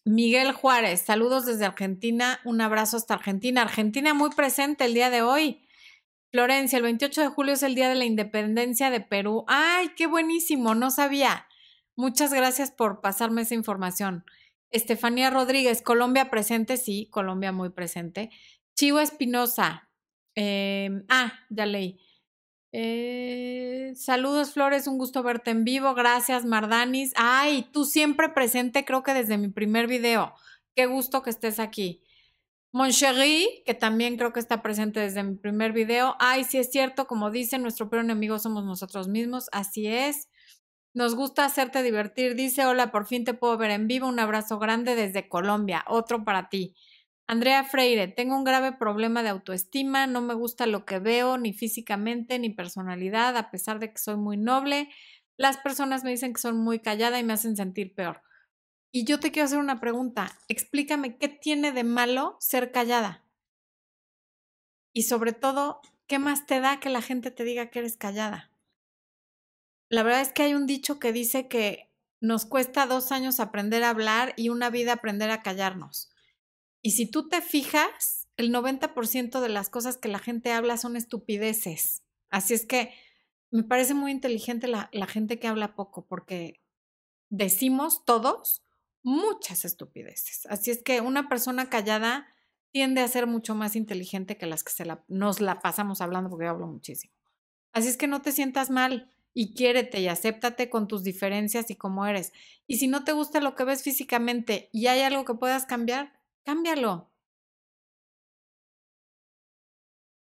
Miguel Juárez, saludos desde Argentina, un abrazo hasta Argentina. Argentina muy presente el día de hoy. Florencia, el 28 de julio es el día de la independencia de Perú. ¡Ay, qué buenísimo! No sabía. Muchas gracias por pasarme esa información. Estefanía Rodríguez, Colombia presente, sí, Colombia muy presente. Chivo Espinosa, em, ah, ya leí. Eh, saludos, Flores, un gusto verte en vivo. Gracias, Mardanis. Ay, tú siempre presente, creo que desde mi primer video. Qué gusto que estés aquí. Moncherie, que también creo que está presente desde mi primer video. Ay, sí es cierto, como dice, nuestro peor enemigo somos nosotros mismos. Así es. Nos gusta hacerte divertir. Dice, hola, por fin te puedo ver en vivo. Un abrazo grande desde Colombia. Otro para ti. Andrea Freire, tengo un grave problema de autoestima, no me gusta lo que veo, ni físicamente, ni personalidad, a pesar de que soy muy noble. Las personas me dicen que soy muy callada y me hacen sentir peor. Y yo te quiero hacer una pregunta, explícame qué tiene de malo ser callada. Y sobre todo, ¿qué más te da que la gente te diga que eres callada? La verdad es que hay un dicho que dice que nos cuesta dos años aprender a hablar y una vida aprender a callarnos. Y si tú te fijas, el 90% de las cosas que la gente habla son estupideces. Así es que me parece muy inteligente la, la gente que habla poco, porque decimos todos muchas estupideces. Así es que una persona callada tiende a ser mucho más inteligente que las que se la, nos la pasamos hablando, porque yo hablo muchísimo. Así es que no te sientas mal y quiérete y acéptate con tus diferencias y como eres. Y si no te gusta lo que ves físicamente y hay algo que puedas cambiar, cámbialo.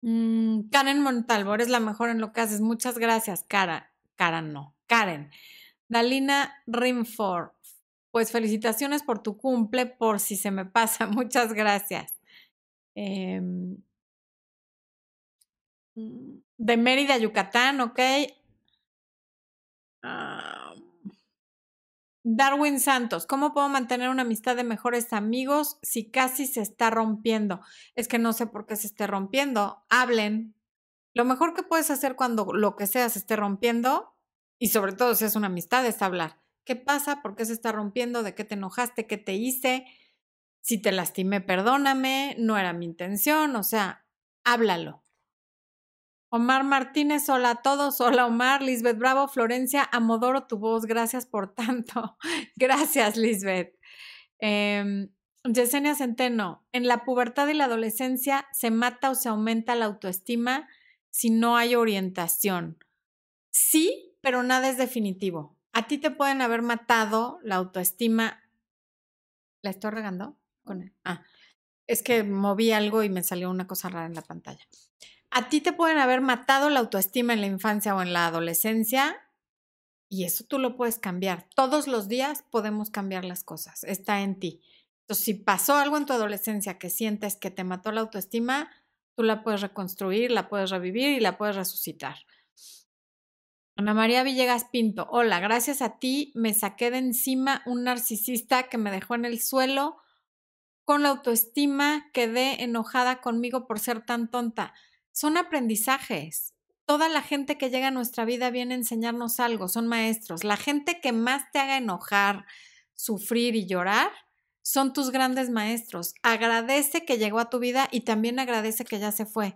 Mm, Karen Montalvo, eres la mejor en lo que haces. Muchas gracias, Cara. Cara no. Karen. Dalina Rimford, pues felicitaciones por tu cumple, por si se me pasa. Muchas gracias. Mm, de Mérida, Yucatán, ok. Ah, Darwin Santos, ¿cómo puedo mantener una amistad de mejores amigos si casi se está rompiendo? Es que no sé por qué se esté rompiendo. Hablen. Lo mejor que puedes hacer cuando lo que sea se esté rompiendo, y sobre todo si es una amistad, es hablar. ¿Qué pasa? ¿Por qué se está rompiendo? ¿De qué te enojaste? ¿Qué te hice? Si te lastimé, perdóname, no era mi intención, o sea, háblalo. Omar Martínez, hola a todos. Hola Omar, Lisbeth Bravo, Florencia, amodoro tu voz, gracias por tanto. gracias, Lisbeth. Eh, Yesenia Centeno, en la pubertad y la adolescencia se mata o se aumenta la autoestima si no hay orientación. Sí, pero nada es definitivo. A ti te pueden haber matado la autoestima. ¿La estoy regando? Ah, es que moví algo y me salió una cosa rara en la pantalla. A ti te pueden haber matado la autoestima en la infancia o en la adolescencia y eso tú lo puedes cambiar. Todos los días podemos cambiar las cosas. Está en ti. Entonces, si pasó algo en tu adolescencia que sientes que te mató la autoestima, tú la puedes reconstruir, la puedes revivir y la puedes resucitar. Ana María Villegas Pinto, hola, gracias a ti me saqué de encima un narcisista que me dejó en el suelo con la autoestima, quedé enojada conmigo por ser tan tonta son aprendizajes. Toda la gente que llega a nuestra vida viene a enseñarnos algo, son maestros. La gente que más te haga enojar, sufrir y llorar son tus grandes maestros. Agradece que llegó a tu vida y también agradece que ya se fue.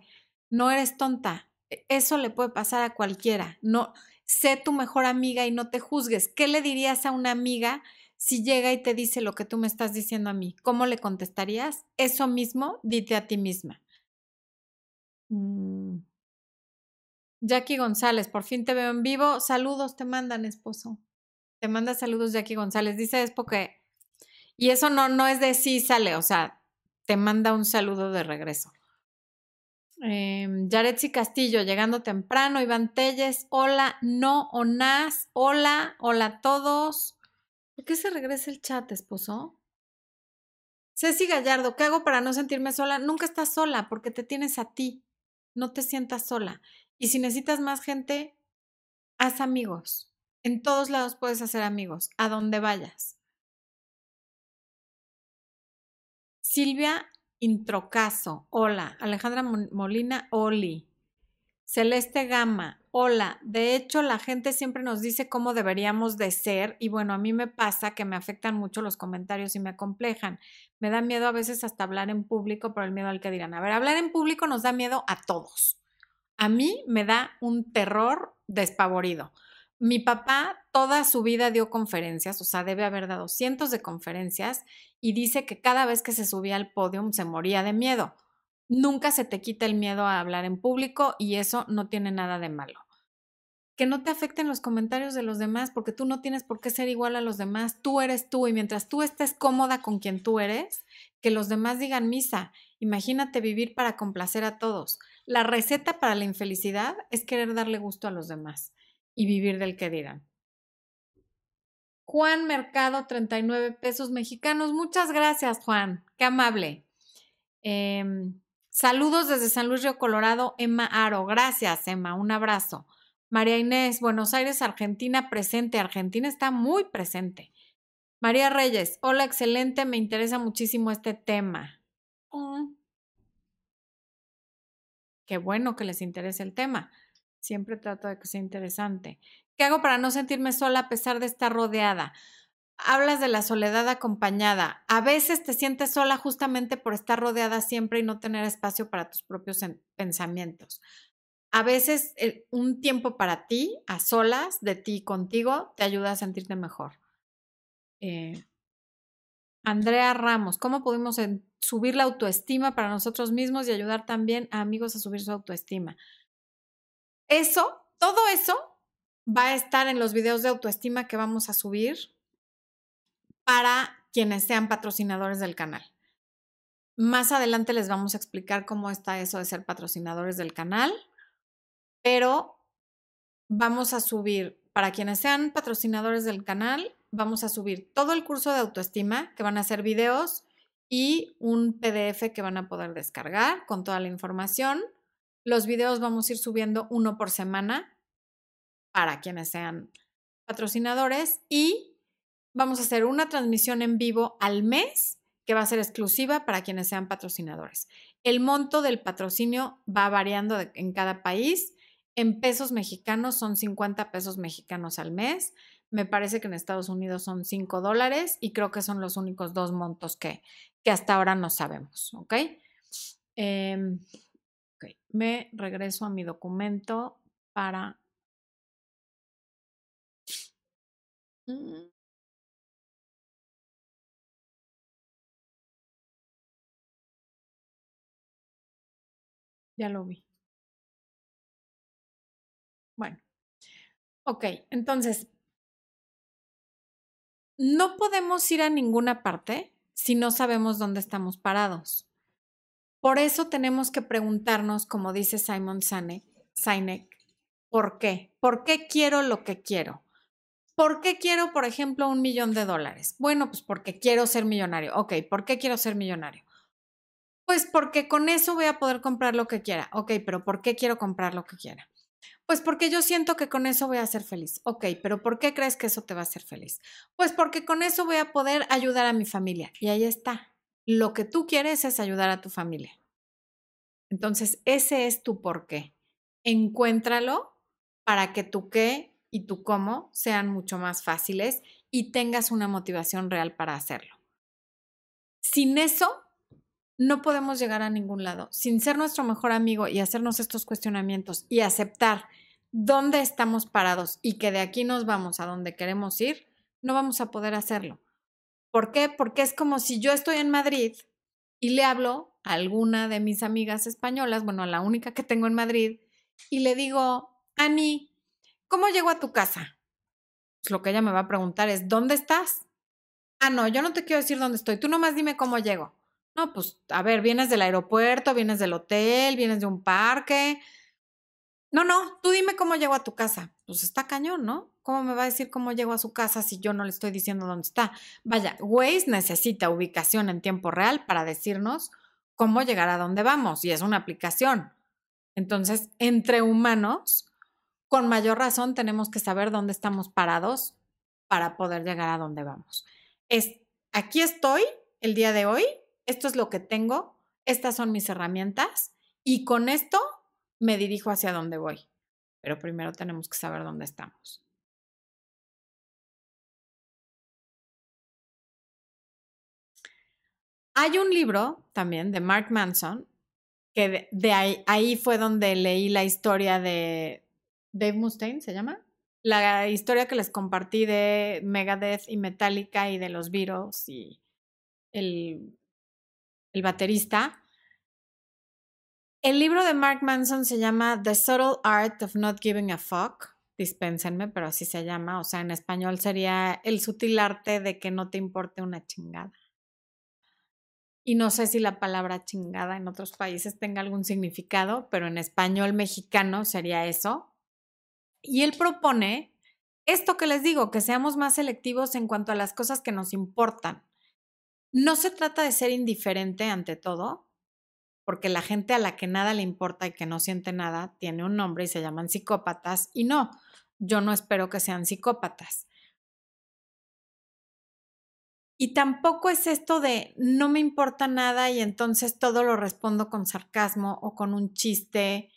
No eres tonta. E, eso le puede pasar a cualquiera. No sé tu mejor amiga y no te juzgues. ¿Qué le dirías a una amiga si llega y te dice lo que tú me estás diciendo a mí? ¿Cómo le contestarías? Eso mismo dite a ti misma. Mm. Jackie González, por fin te veo en vivo. Saludos te mandan, esposo. Te manda saludos Jackie González. Dice es porque. Y eso no, no es de sí sale, o sea, te manda un saludo de regreso. Eh, Yaretsi Castillo, llegando temprano. Iván Telles, hola, no, Onás, hola, hola a todos. ¿Por qué se regresa el chat, esposo? Ceci Gallardo, ¿qué hago para no sentirme sola? Nunca estás sola porque te tienes a ti no te sientas sola. Y si necesitas más gente, haz amigos. En todos lados puedes hacer amigos, a donde vayas. Silvia Introcaso, hola. Alejandra Molina, Oli. Celeste Gama, hola. De hecho, la gente siempre nos dice cómo deberíamos de ser y bueno, a mí me pasa que me afectan mucho los comentarios y me acomplejan. Me da miedo a veces hasta hablar en público por el miedo al que dirán. A ver, hablar en público nos da miedo a todos. A mí me da un terror despavorido. Mi papá toda su vida dio conferencias, o sea, debe haber dado cientos de conferencias y dice que cada vez que se subía al podio se moría de miedo nunca se te quita el miedo a hablar en público y eso no tiene nada de malo. Que no te afecten los comentarios de los demás porque tú no tienes por qué ser igual a los demás, tú eres tú y mientras tú estés cómoda con quien tú eres, que los demás digan misa. Imagínate vivir para complacer a todos. La receta para la infelicidad es querer darle gusto a los demás y vivir del que dirán. Juan Mercado, 39 pesos mexicanos. Muchas gracias, Juan. Qué amable. Eh, Saludos desde San Luis Río Colorado, Emma Aro. Gracias, Emma. Un abrazo. María Inés, Buenos Aires, Argentina, presente. Argentina está muy presente. María Reyes, hola, excelente. Me interesa muchísimo este tema. Mm. Qué bueno que les interese el tema. Siempre trato de que sea interesante. ¿Qué hago para no sentirme sola a pesar de estar rodeada? Hablas de la soledad acompañada. A veces te sientes sola justamente por estar rodeada siempre y no tener espacio para tus propios pensamientos. A veces eh, un tiempo para ti, a solas, de ti contigo, te ayuda a sentirte mejor. Eh, Andrea Ramos, ¿cómo pudimos subir la autoestima para nosotros mismos y ayudar también a amigos a subir su autoestima? Eso, todo eso va a estar en los videos de autoestima que vamos a subir para quienes sean patrocinadores del canal. Más adelante les vamos a explicar cómo está eso de ser patrocinadores del canal, pero vamos a subir, para quienes sean patrocinadores del canal, vamos a subir todo el curso de autoestima, que van a ser videos y un PDF que van a poder descargar con toda la información. Los videos vamos a ir subiendo uno por semana para quienes sean patrocinadores y vamos a hacer una transmisión en vivo al mes que va a ser exclusiva para quienes sean patrocinadores. El monto del patrocinio va variando en cada país. En pesos mexicanos son 50 pesos mexicanos al mes. Me parece que en Estados Unidos son 5 dólares y creo que son los únicos dos montos que, que hasta ahora no sabemos. ¿ok? Em, me regreso a mi documento para... Mm. Ya lo vi. Bueno, ok, entonces, no podemos ir a ninguna parte si no sabemos dónde estamos parados. Por eso tenemos que preguntarnos, como dice Simon Sinek, ¿por qué? ¿Por qué quiero lo que quiero? ¿Por qué quiero, por ejemplo, un millón de dólares? Bueno, pues porque quiero ser millonario. Ok, ¿por qué quiero ser millonario? Pues porque con eso voy a poder comprar lo que quiera. Ok, pero ¿por qué quiero comprar lo que quiera? Pues porque yo siento que con eso voy a ser feliz. Ok, pero ¿por qué crees que eso te va a hacer feliz? Pues porque con eso voy a poder ayudar a mi familia. Y ahí está. Lo que tú quieres es ayudar a tu familia. Entonces, ese es tu por qué. Encuéntralo para que tu qué y tu cómo sean mucho más fáciles y tengas una motivación real para hacerlo. Sin eso, no podemos llegar a ningún lado. Sin ser nuestro mejor amigo y hacernos estos cuestionamientos y aceptar dónde estamos parados y que de aquí nos vamos a donde queremos ir, no vamos a poder hacerlo. ¿Por qué? Porque es como si yo estoy en Madrid y le hablo a alguna de mis amigas españolas, bueno, a la única que tengo en Madrid, y le digo, Ani, ¿cómo llego a tu casa? Pues lo que ella me va a preguntar es, ¿dónde estás? Ah, no, yo no te quiero decir dónde estoy, tú nomás dime cómo llego. No, pues, a ver, vienes del aeropuerto, vienes del hotel, vienes de un parque. No, no, tú dime cómo llego a tu casa. Pues está cañón, ¿no? ¿Cómo me va a decir cómo llego a su casa si yo no le estoy diciendo dónde está? Vaya, Waze necesita ubicación en tiempo real para decirnos cómo llegar a dónde vamos y es una aplicación. Entonces, entre humanos, con mayor razón tenemos que saber dónde estamos parados para poder llegar a dónde vamos. Es, aquí estoy el día de hoy esto es lo que tengo, estas son mis herramientas y con esto me dirijo hacia dónde voy. Pero primero tenemos que saber dónde estamos. Hay un libro también de Mark Manson, que de, ahí, fue donde leí la historia de Dave Mustaine, ¿se llama? La historia que les compartí de Megadeth y Metallica y de los Beatles y el el baterista. El libro de Mark Manson se llama The Subtle Art of Not Giving a Fuck. Dispénsenme, pero así se llama. O sea, en español sería el sutil arte de que no te importe una chingada. Y no sé si la palabra chingada en otros países tenga algún significado, pero en español mexicano sería eso. Y él propone esto que les digo, que seamos más selectivos en cuanto a las cosas que nos importan. No se trata de ser indiferente ante todo, porque la gente a la que nada le importa y que no siente nada tiene un nombre y se llaman psicópatas, y no, yo no espero que sean psicópatas. Y tampoco es esto de no me importa nada y entonces todo lo respondo con sarcasmo o con un chiste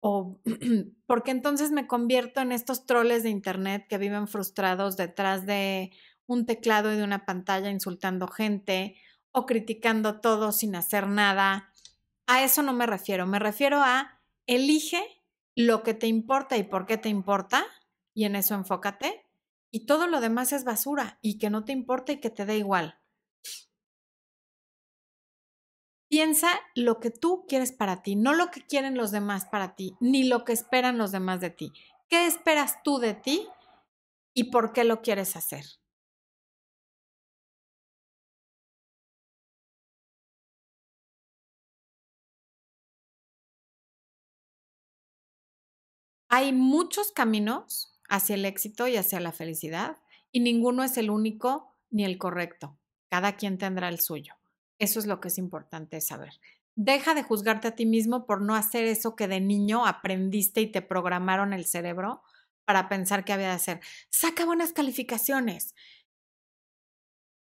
o porque entonces me convierto en estos troles de internet que viven frustrados detrás de un teclado y de una pantalla insultando gente o criticando todo sin hacer nada. A eso no me refiero, me refiero a elige lo que te importa y por qué te importa y en eso enfócate y todo lo demás es basura y que no te importa y que te dé igual. Piensa lo que tú quieres para ti, no lo que quieren los demás para ti, ni lo que esperan los demás de ti. ¿Qué esperas tú de ti y por qué lo quieres hacer? Hay muchos caminos hacia el éxito y hacia la felicidad y ninguno es el único ni el correcto. Cada quien tendrá el suyo. Eso es lo que es importante saber. Deja de juzgarte a ti mismo por no hacer eso que de niño aprendiste y te programaron el cerebro para pensar que había de hacer. Saca buenas calificaciones.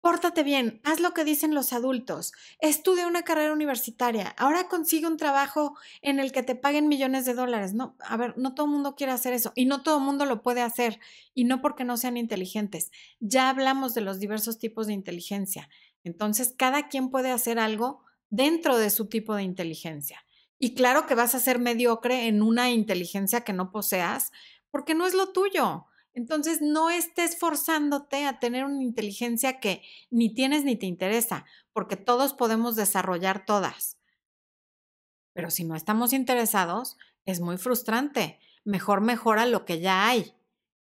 Pórtate bien, haz lo que dicen los adultos, estudia una carrera universitaria, ahora consigue un trabajo en el que te paguen millones de dólares. No, a ver, no todo el mundo quiere hacer eso y no todo el mundo lo puede hacer y no porque no sean inteligentes. Ya hablamos de los diversos tipos de inteligencia. Entonces, cada quien puede hacer algo dentro de su tipo de inteligencia. Y claro que vas a ser mediocre en una inteligencia que no poseas, porque no es lo tuyo. Entonces, no estés forzándote a tener una inteligencia que ni tienes ni te interesa, porque todos podemos desarrollar todas. Pero si no estamos interesados, es muy frustrante. Mejor mejora lo que ya hay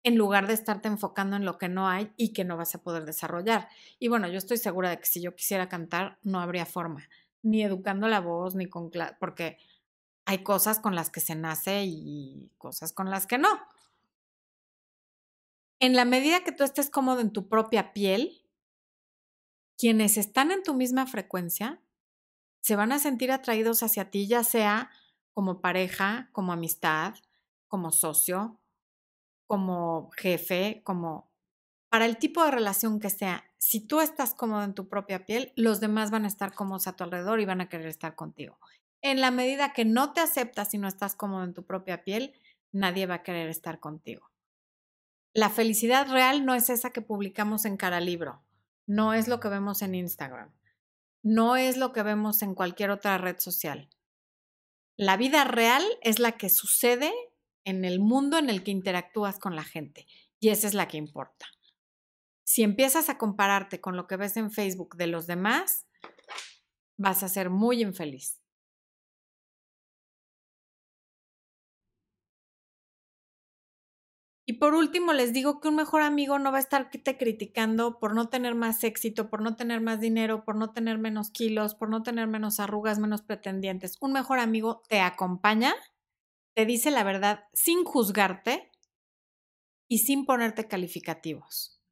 en lugar de estarte enfocando en lo que no hay y que no vas a poder desarrollar. Y bueno, yo estoy segura de que si yo quisiera cantar, no habría forma, ni educando la voz, ni con... porque hay cosas con las que se nace y cosas con las que no. En la medida que tú estés cómodo en tu propia piel, quienes están en tu misma frecuencia se van a sentir atraídos hacia ti, ya sea como pareja, como amistad, como socio, como jefe, como para el tipo de relación que sea, si tú estás cómodo en tu propia piel, los demás van a estar cómodos a tu alrededor y van a querer estar contigo. En la medida que no te aceptas y no estás cómodo en tu propia piel, nadie va a querer estar contigo. La felicidad real no es esa que publicamos en cara libro, no es lo que vemos en Instagram, no es lo que vemos en cualquier otra red social. La vida real es la que sucede en el mundo en el que interactúas con la gente y esa es la que importa. Si empiezas a compararte con lo que ves en Facebook de los demás, vas a ser muy infeliz. Y por último, les digo que un mejor amigo no va a estar te criticando por no tener más éxito, por no tener más dinero, por no tener menos kilos, por no tener menos arrugas, menos pretendientes. Un mejor amigo te acompaña te dice la verdad sin juzgarte y sin ponerte calificativos.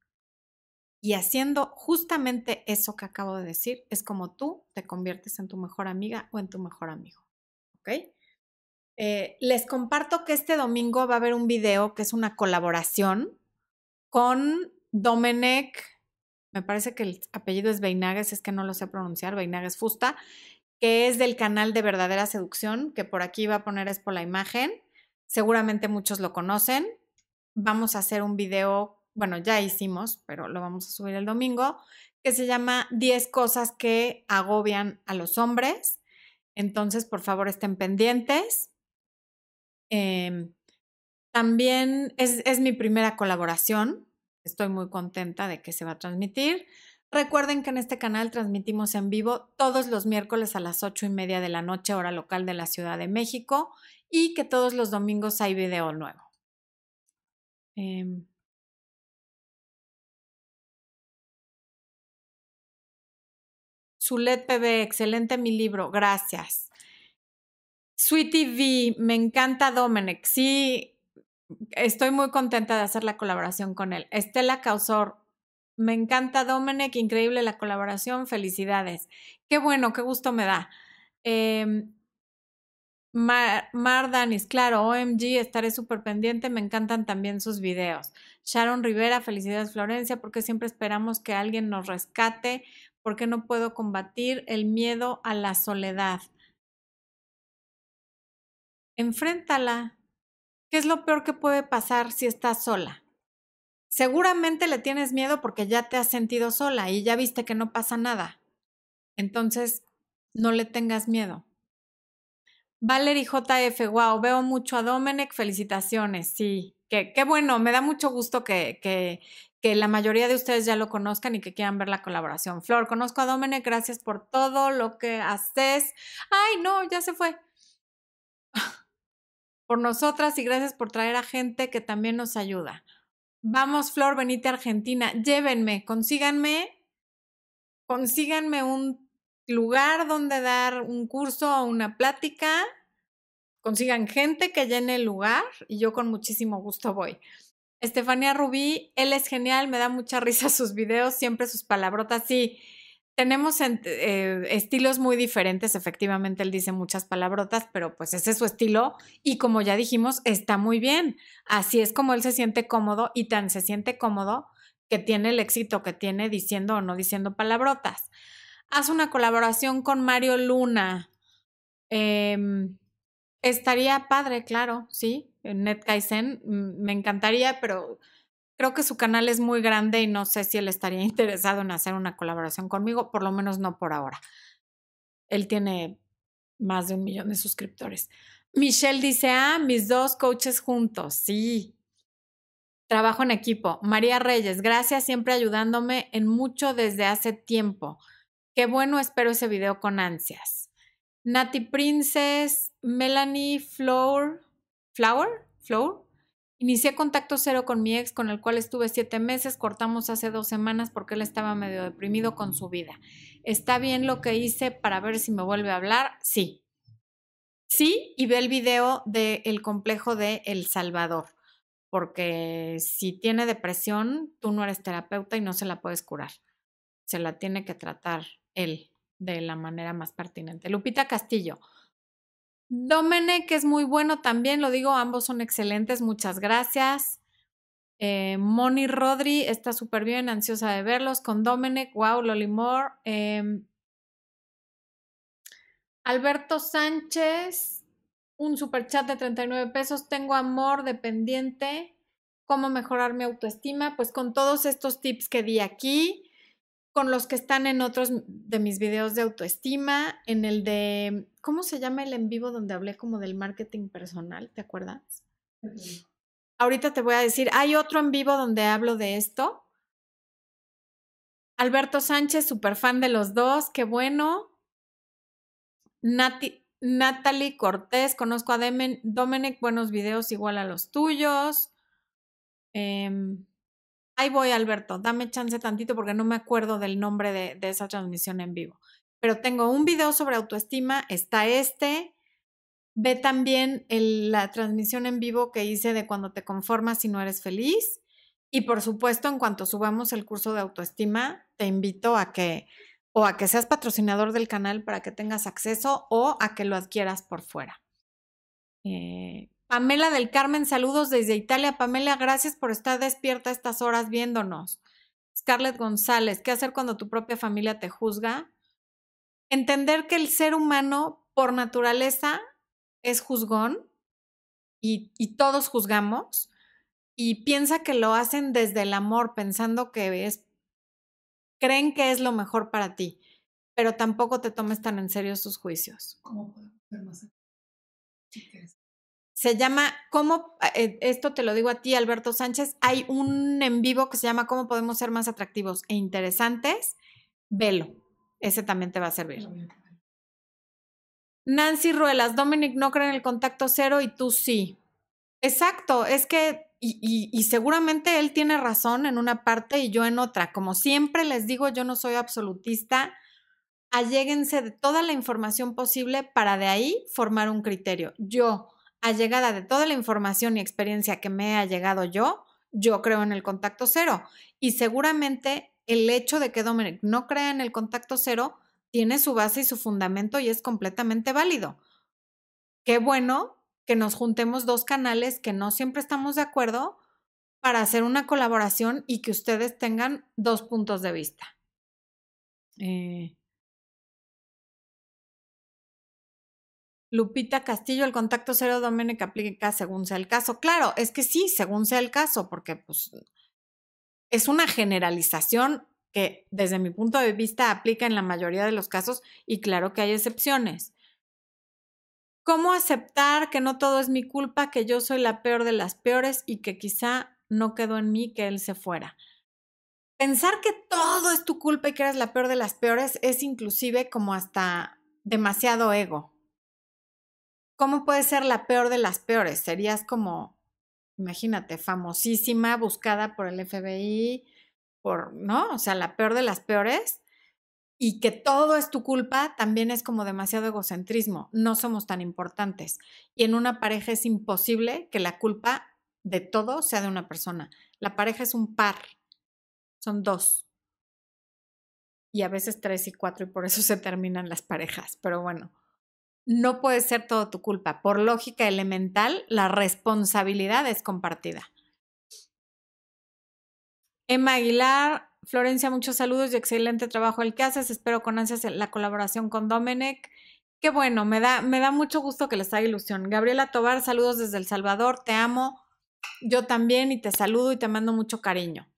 Y haciendo justamente eso que acabo de decir, es como tú te conviertes en tu mejor amiga o en tu mejor amigo. ¿Ok? Eh, les comparto que este domingo va a haber un video que es una colaboración con Domenech, me parece que el apellido es Beinagues, es que no lo sé pronunciar, Beinagues Fusta, que es del canal de Verdadera Seducción, que por aquí va a poner es por la imagen. Seguramente muchos lo conocen. Vamos a hacer un video, bueno, ya hicimos, pero lo vamos a subir el domingo, que se llama 10 cosas que agobian a los hombres. Entonces, por favor, estén pendientes. Em, también es, mi primera colaboración. Estoy muy contenta de que se va a transmitir. Recuerden que en este canal transmitimos en vivo todos los miércoles a las ocho y media de la noche, hora local de la Ciudad de México, y que todos los domingos hay video nuevo. Eh, Zulet PB, excelente mi libro, gracias. Sweetie V, me encanta Dominic. Sí, estoy muy contenta de hacer la colaboración con él. Estela Causor, me encanta Domenech, increíble la colaboración, felicidades. Qué bueno, qué gusto me da. Eh, Mar, Danis, claro, OMG, estaré súper pendiente, me encantan también sus videos. Sharon Rivera, felicidades Florencia, porque siempre esperamos que alguien nos rescate, porque no puedo combatir el miedo a la soledad. Enfréntala. ¿Qué es lo peor que puede pasar si estás sola? Seguramente le tienes miedo porque ya te has sentido sola y ya viste que no pasa nada. Entonces, no le tengas miedo. Valerie JF, wow, veo mucho a Domenech, felicitaciones, sí, qué, bueno, me da mucho gusto que, que, que, la mayoría de ustedes ya lo conozcan y que quieran ver la colaboración. Flor, conozco a Domenech, gracias por todo lo que haces. Ay, no, ya se fue. Por nosotras y gracias por traer a gente que también nos ayuda. Vamos, Flor, venite a Argentina, llévenme, consíganme, consíganme un lugar donde dar un curso o una plática, consigan gente que llene el lugar y yo con muchísimo gusto voy. Estefanía Rubí, él es genial, me da mucha risa sus videos, siempre sus palabrotas, sí. Tenemos eh, estilos muy diferentes, efectivamente él dice muchas palabrotas, pero pues ese es su estilo y como ya dijimos, está muy bien. Así es como él se siente cómodo y tan se siente cómodo que tiene el éxito que tiene diciendo o no diciendo palabrotas. Haz una colaboración con Mario Luna. Em, estaría padre, claro, sí, en NetKaizen. Mm, me encantaría, pero creo que su canal es muy grande y no sé si él estaría interesado en hacer una colaboración conmigo, por lo menos no por ahora. Él tiene más de un millón de suscriptores. Michelle dice, ah, mis dos coaches juntos, sí. Trabajo en equipo. María Reyes, gracias siempre ayudándome en mucho desde hace tiempo. Qué bueno, espero ese video con ansias. Nati Princess, Melanie Flower, Flower, Flower, Inicié contacto cero con mi ex, con el cual estuve siete meses. Cortamos hace dos semanas porque él estaba medio deprimido con su vida. ¿Está bien lo que hice para ver si me vuelve a hablar? Sí. Sí, y ve el video del complejo de El Salvador, porque si tiene depresión, tú no eres terapeuta y no se la puedes curar. Se la tiene que tratar él de la manera más pertinente. Lupita Castillo, Domenech es muy bueno también, lo digo, ambos son excelentes, muchas gracias. Eh, Moni Rodri está súper bien, ansiosa de verlos. Con Domenech, wow, Lolimor. Eh, Alberto Sánchez, un super chat de 39 pesos. Tengo amor dependiente. ¿Cómo mejorar mi autoestima? Pues con todos estos tips que di aquí con los que están en otros de mis videos de autoestima, en el de, ¿cómo se llama el en vivo donde hablé como del marketing personal? ¿Te acuerdas? Ahorita te voy a decir, hay otro en vivo donde hablo de esto. Alberto Sánchez, súper fan de los dos, qué bueno. Nati, Natalie Cortés, conozco a Dominic, buenos videos igual a los tuyos. Eh, Ahí voy, Alberto, dame chance tantito porque no me acuerdo del nombre de, esa transmisión en vivo. Pero tengo un video sobre autoestima, está este. Ve también la transmisión en vivo que hice de cuando te conformas y no eres feliz. Y por supuesto, en cuanto subamos el curso de autoestima, te invito a que o a que seas patrocinador del canal para que tengas acceso o a que lo adquieras por fuera. Eh, Pamela del Carmen, saludos desde Italia. Pamela, gracias por estar despierta estas horas viéndonos. Scarlett González, ¿qué hacer cuando tu propia familia te juzga? Entender que el ser humano por naturaleza es juzgón y, todos juzgamos y piensa que lo hacen desde el amor, pensando que es, creen que es lo mejor para ti, pero tampoco te tomes tan en serio sus juicios. ¿Cómo podemos ser más se llama, ¿cómo? Eh, esto te lo digo a ti, Alberto Sánchez. Hay un en vivo que se llama ¿Cómo podemos ser más atractivos e interesantes? Velo. Ese también te va a servir. Nancy Ruelas, Dominic no cree en el contacto cero y tú sí. Exacto, es que, y, y, seguramente él tiene razón en una parte y yo en otra. Como siempre les digo, yo no soy absolutista. Alléguense de toda la información posible para de ahí formar un criterio. Yo, a llegada de toda la información y experiencia que me ha llegado yo, yo creo en el contacto cero. Y seguramente el hecho de que Dominic no crea en el contacto cero tiene su base y su fundamento y es completamente válido. Qué bueno que nos juntemos dos canales que no siempre estamos de acuerdo para hacer una colaboración y que ustedes tengan dos puntos de vista. Eh, Lupita Castillo, el contacto cero Dominic aplica según sea el caso. Claro, es que sí, según sea el caso, porque pues es una generalización que desde mi punto de vista aplica en la mayoría de los casos y claro que hay excepciones. ¿Cómo aceptar que no todo es mi culpa, que yo soy la peor de las peores y que quizá no quedó en mí que él se fuera? Pensar que todo es tu culpa y que eres la peor de las peores es inclusive como hasta demasiado ego. ¿Cómo puedes ser la peor de las peores? Serías como, imagínate, famosísima, buscada por el FBI, por, ¿no? O sea, la peor de las peores y que todo es tu culpa, también es como demasiado egocentrismo. No somos tan importantes. Y en una pareja es imposible que la culpa de todo sea de una persona. La pareja es un par, son dos. Y a veces tres y cuatro, y por eso se terminan las parejas. Pero bueno, no puede ser todo tu culpa. Por lógica elemental, la responsabilidad es compartida. Emma Aguilar, Florencia, muchos saludos y excelente trabajo el que haces. Espero con ansias la colaboración con Domenech. Qué bueno, me da, me da mucho gusto que les haga ilusión. Gabriela Tobar, saludos desde El Salvador, te amo. Yo también y te saludo y te mando mucho cariño.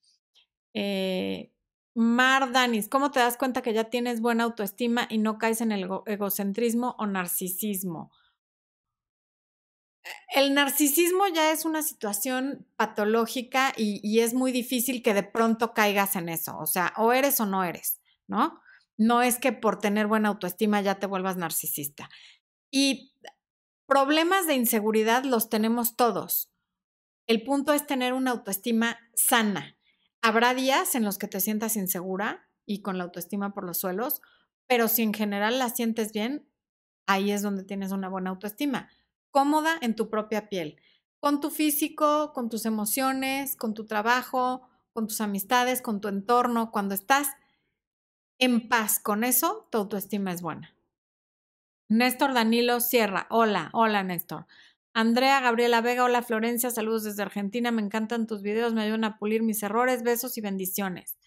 Eh, Mar Danis, ¿cómo te das cuenta que ya tienes buena autoestima y no caes en el egocentrismo o narcisismo? el narcisismo ya es una situación patológica y, es muy difícil que de pronto caigas en eso. O sea, o eres o no eres, ¿no? No es que por tener buena autoestima ya te vuelvas narcisista. Y problemas de inseguridad los tenemos todos. El punto es tener una autoestima sana. Habrá días en los que te sientas insegura y con la autoestima por los suelos, pero si en general la sientes bien, ahí es donde tienes una buena autoestima cómoda en tu propia piel, con tu físico, con tus emociones, con tu trabajo, con tus amistades, con tu entorno. Cuando estás en paz con eso, tu autoestima es buena. Néstor Danilo Sierra, hola, hola Néstor. Andrea Gabriela Vega, hola Florencia, saludos desde Argentina, me encantan tus videos, me ayudan a pulir mis errores, besos y bendiciones.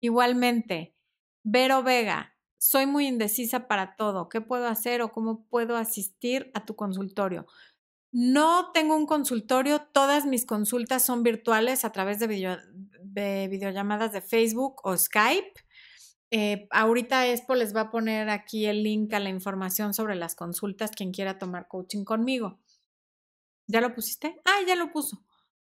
Igualmente, Vero Vega, soy muy indecisa para todo. ¿Qué puedo hacer o cómo puedo asistir a tu consultorio? No tengo un consultorio, todas mis consultas son virtuales a través de, videollamadas de Facebook o Skype. Eh, ahorita Expo les va a poner aquí el link a la información sobre las consultas, quien quiera tomar coaching conmigo. ¿Ya lo pusiste? Ah, ya lo puso.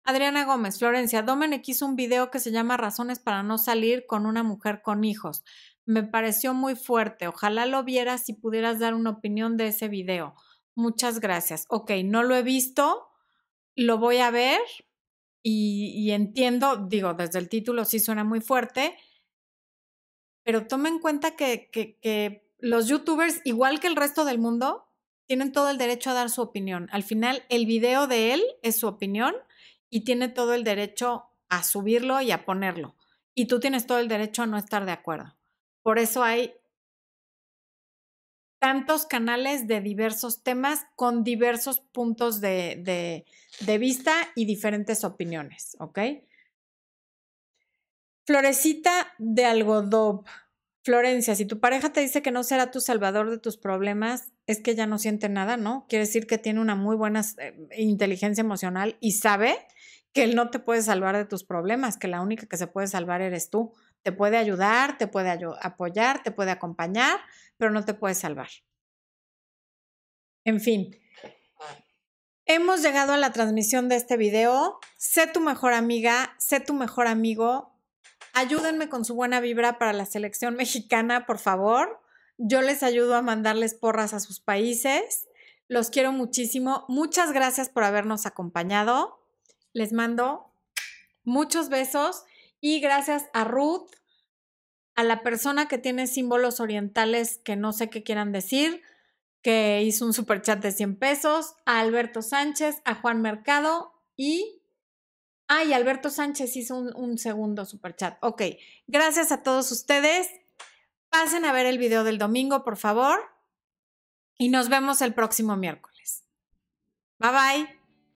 Adriana Gómez, Florencia, Domenech hizo un video que se llama Razones para no salir con una mujer con hijos me pareció muy fuerte. Ojalá lo vieras y pudieras dar una opinión de ese video. Muchas gracias. Ok, no lo he visto, lo voy a ver y, entiendo, digo, desde el título sí suena muy fuerte, pero toma en cuenta que, los youtubers, igual que el resto del mundo, tienen todo el derecho a dar su opinión. Al final, el video de él es su opinión y tiene todo el derecho a subirlo y a ponerlo. Y tú tienes todo el derecho a no estar de acuerdo. Por eso hay tantos canales de diversos temas con diversos puntos de, vista y diferentes opiniones, ¿ok? Florecita de algodón. Florencia, si tu pareja te dice que no será tu salvador de tus problemas, es que ya no siente nada, ¿no? Quiere decir que tiene una muy buena eh, inteligencia emocional y sabe que él no te puede salvar de tus problemas, que la única que se puede salvar eres tú. Te puede ayudar, te puede apoyar, te puede acompañar, pero no te puede salvar. En fin, hemos llegado a la transmisión de este video. Sé tu mejor amiga, sé tu mejor amigo. Ayúdenme con su buena vibra para la selección mexicana, por favor. Yo les ayudo a mandarles porras a sus países. Los quiero muchísimo. Muchas gracias por habernos acompañado. Les mando muchos besos y gracias a Ruth, a la persona que tiene símbolos orientales que no sé qué quieran decir, que hizo un super chat de 100 pesos, a Alberto Sánchez, a Juan Mercado y... Ah, y Alberto Sánchez hizo un, un segundo super chat. Ok, gracias a todos ustedes. Pasen a ver el video del domingo, por favor. Y nos vemos el próximo miércoles. Bye bye.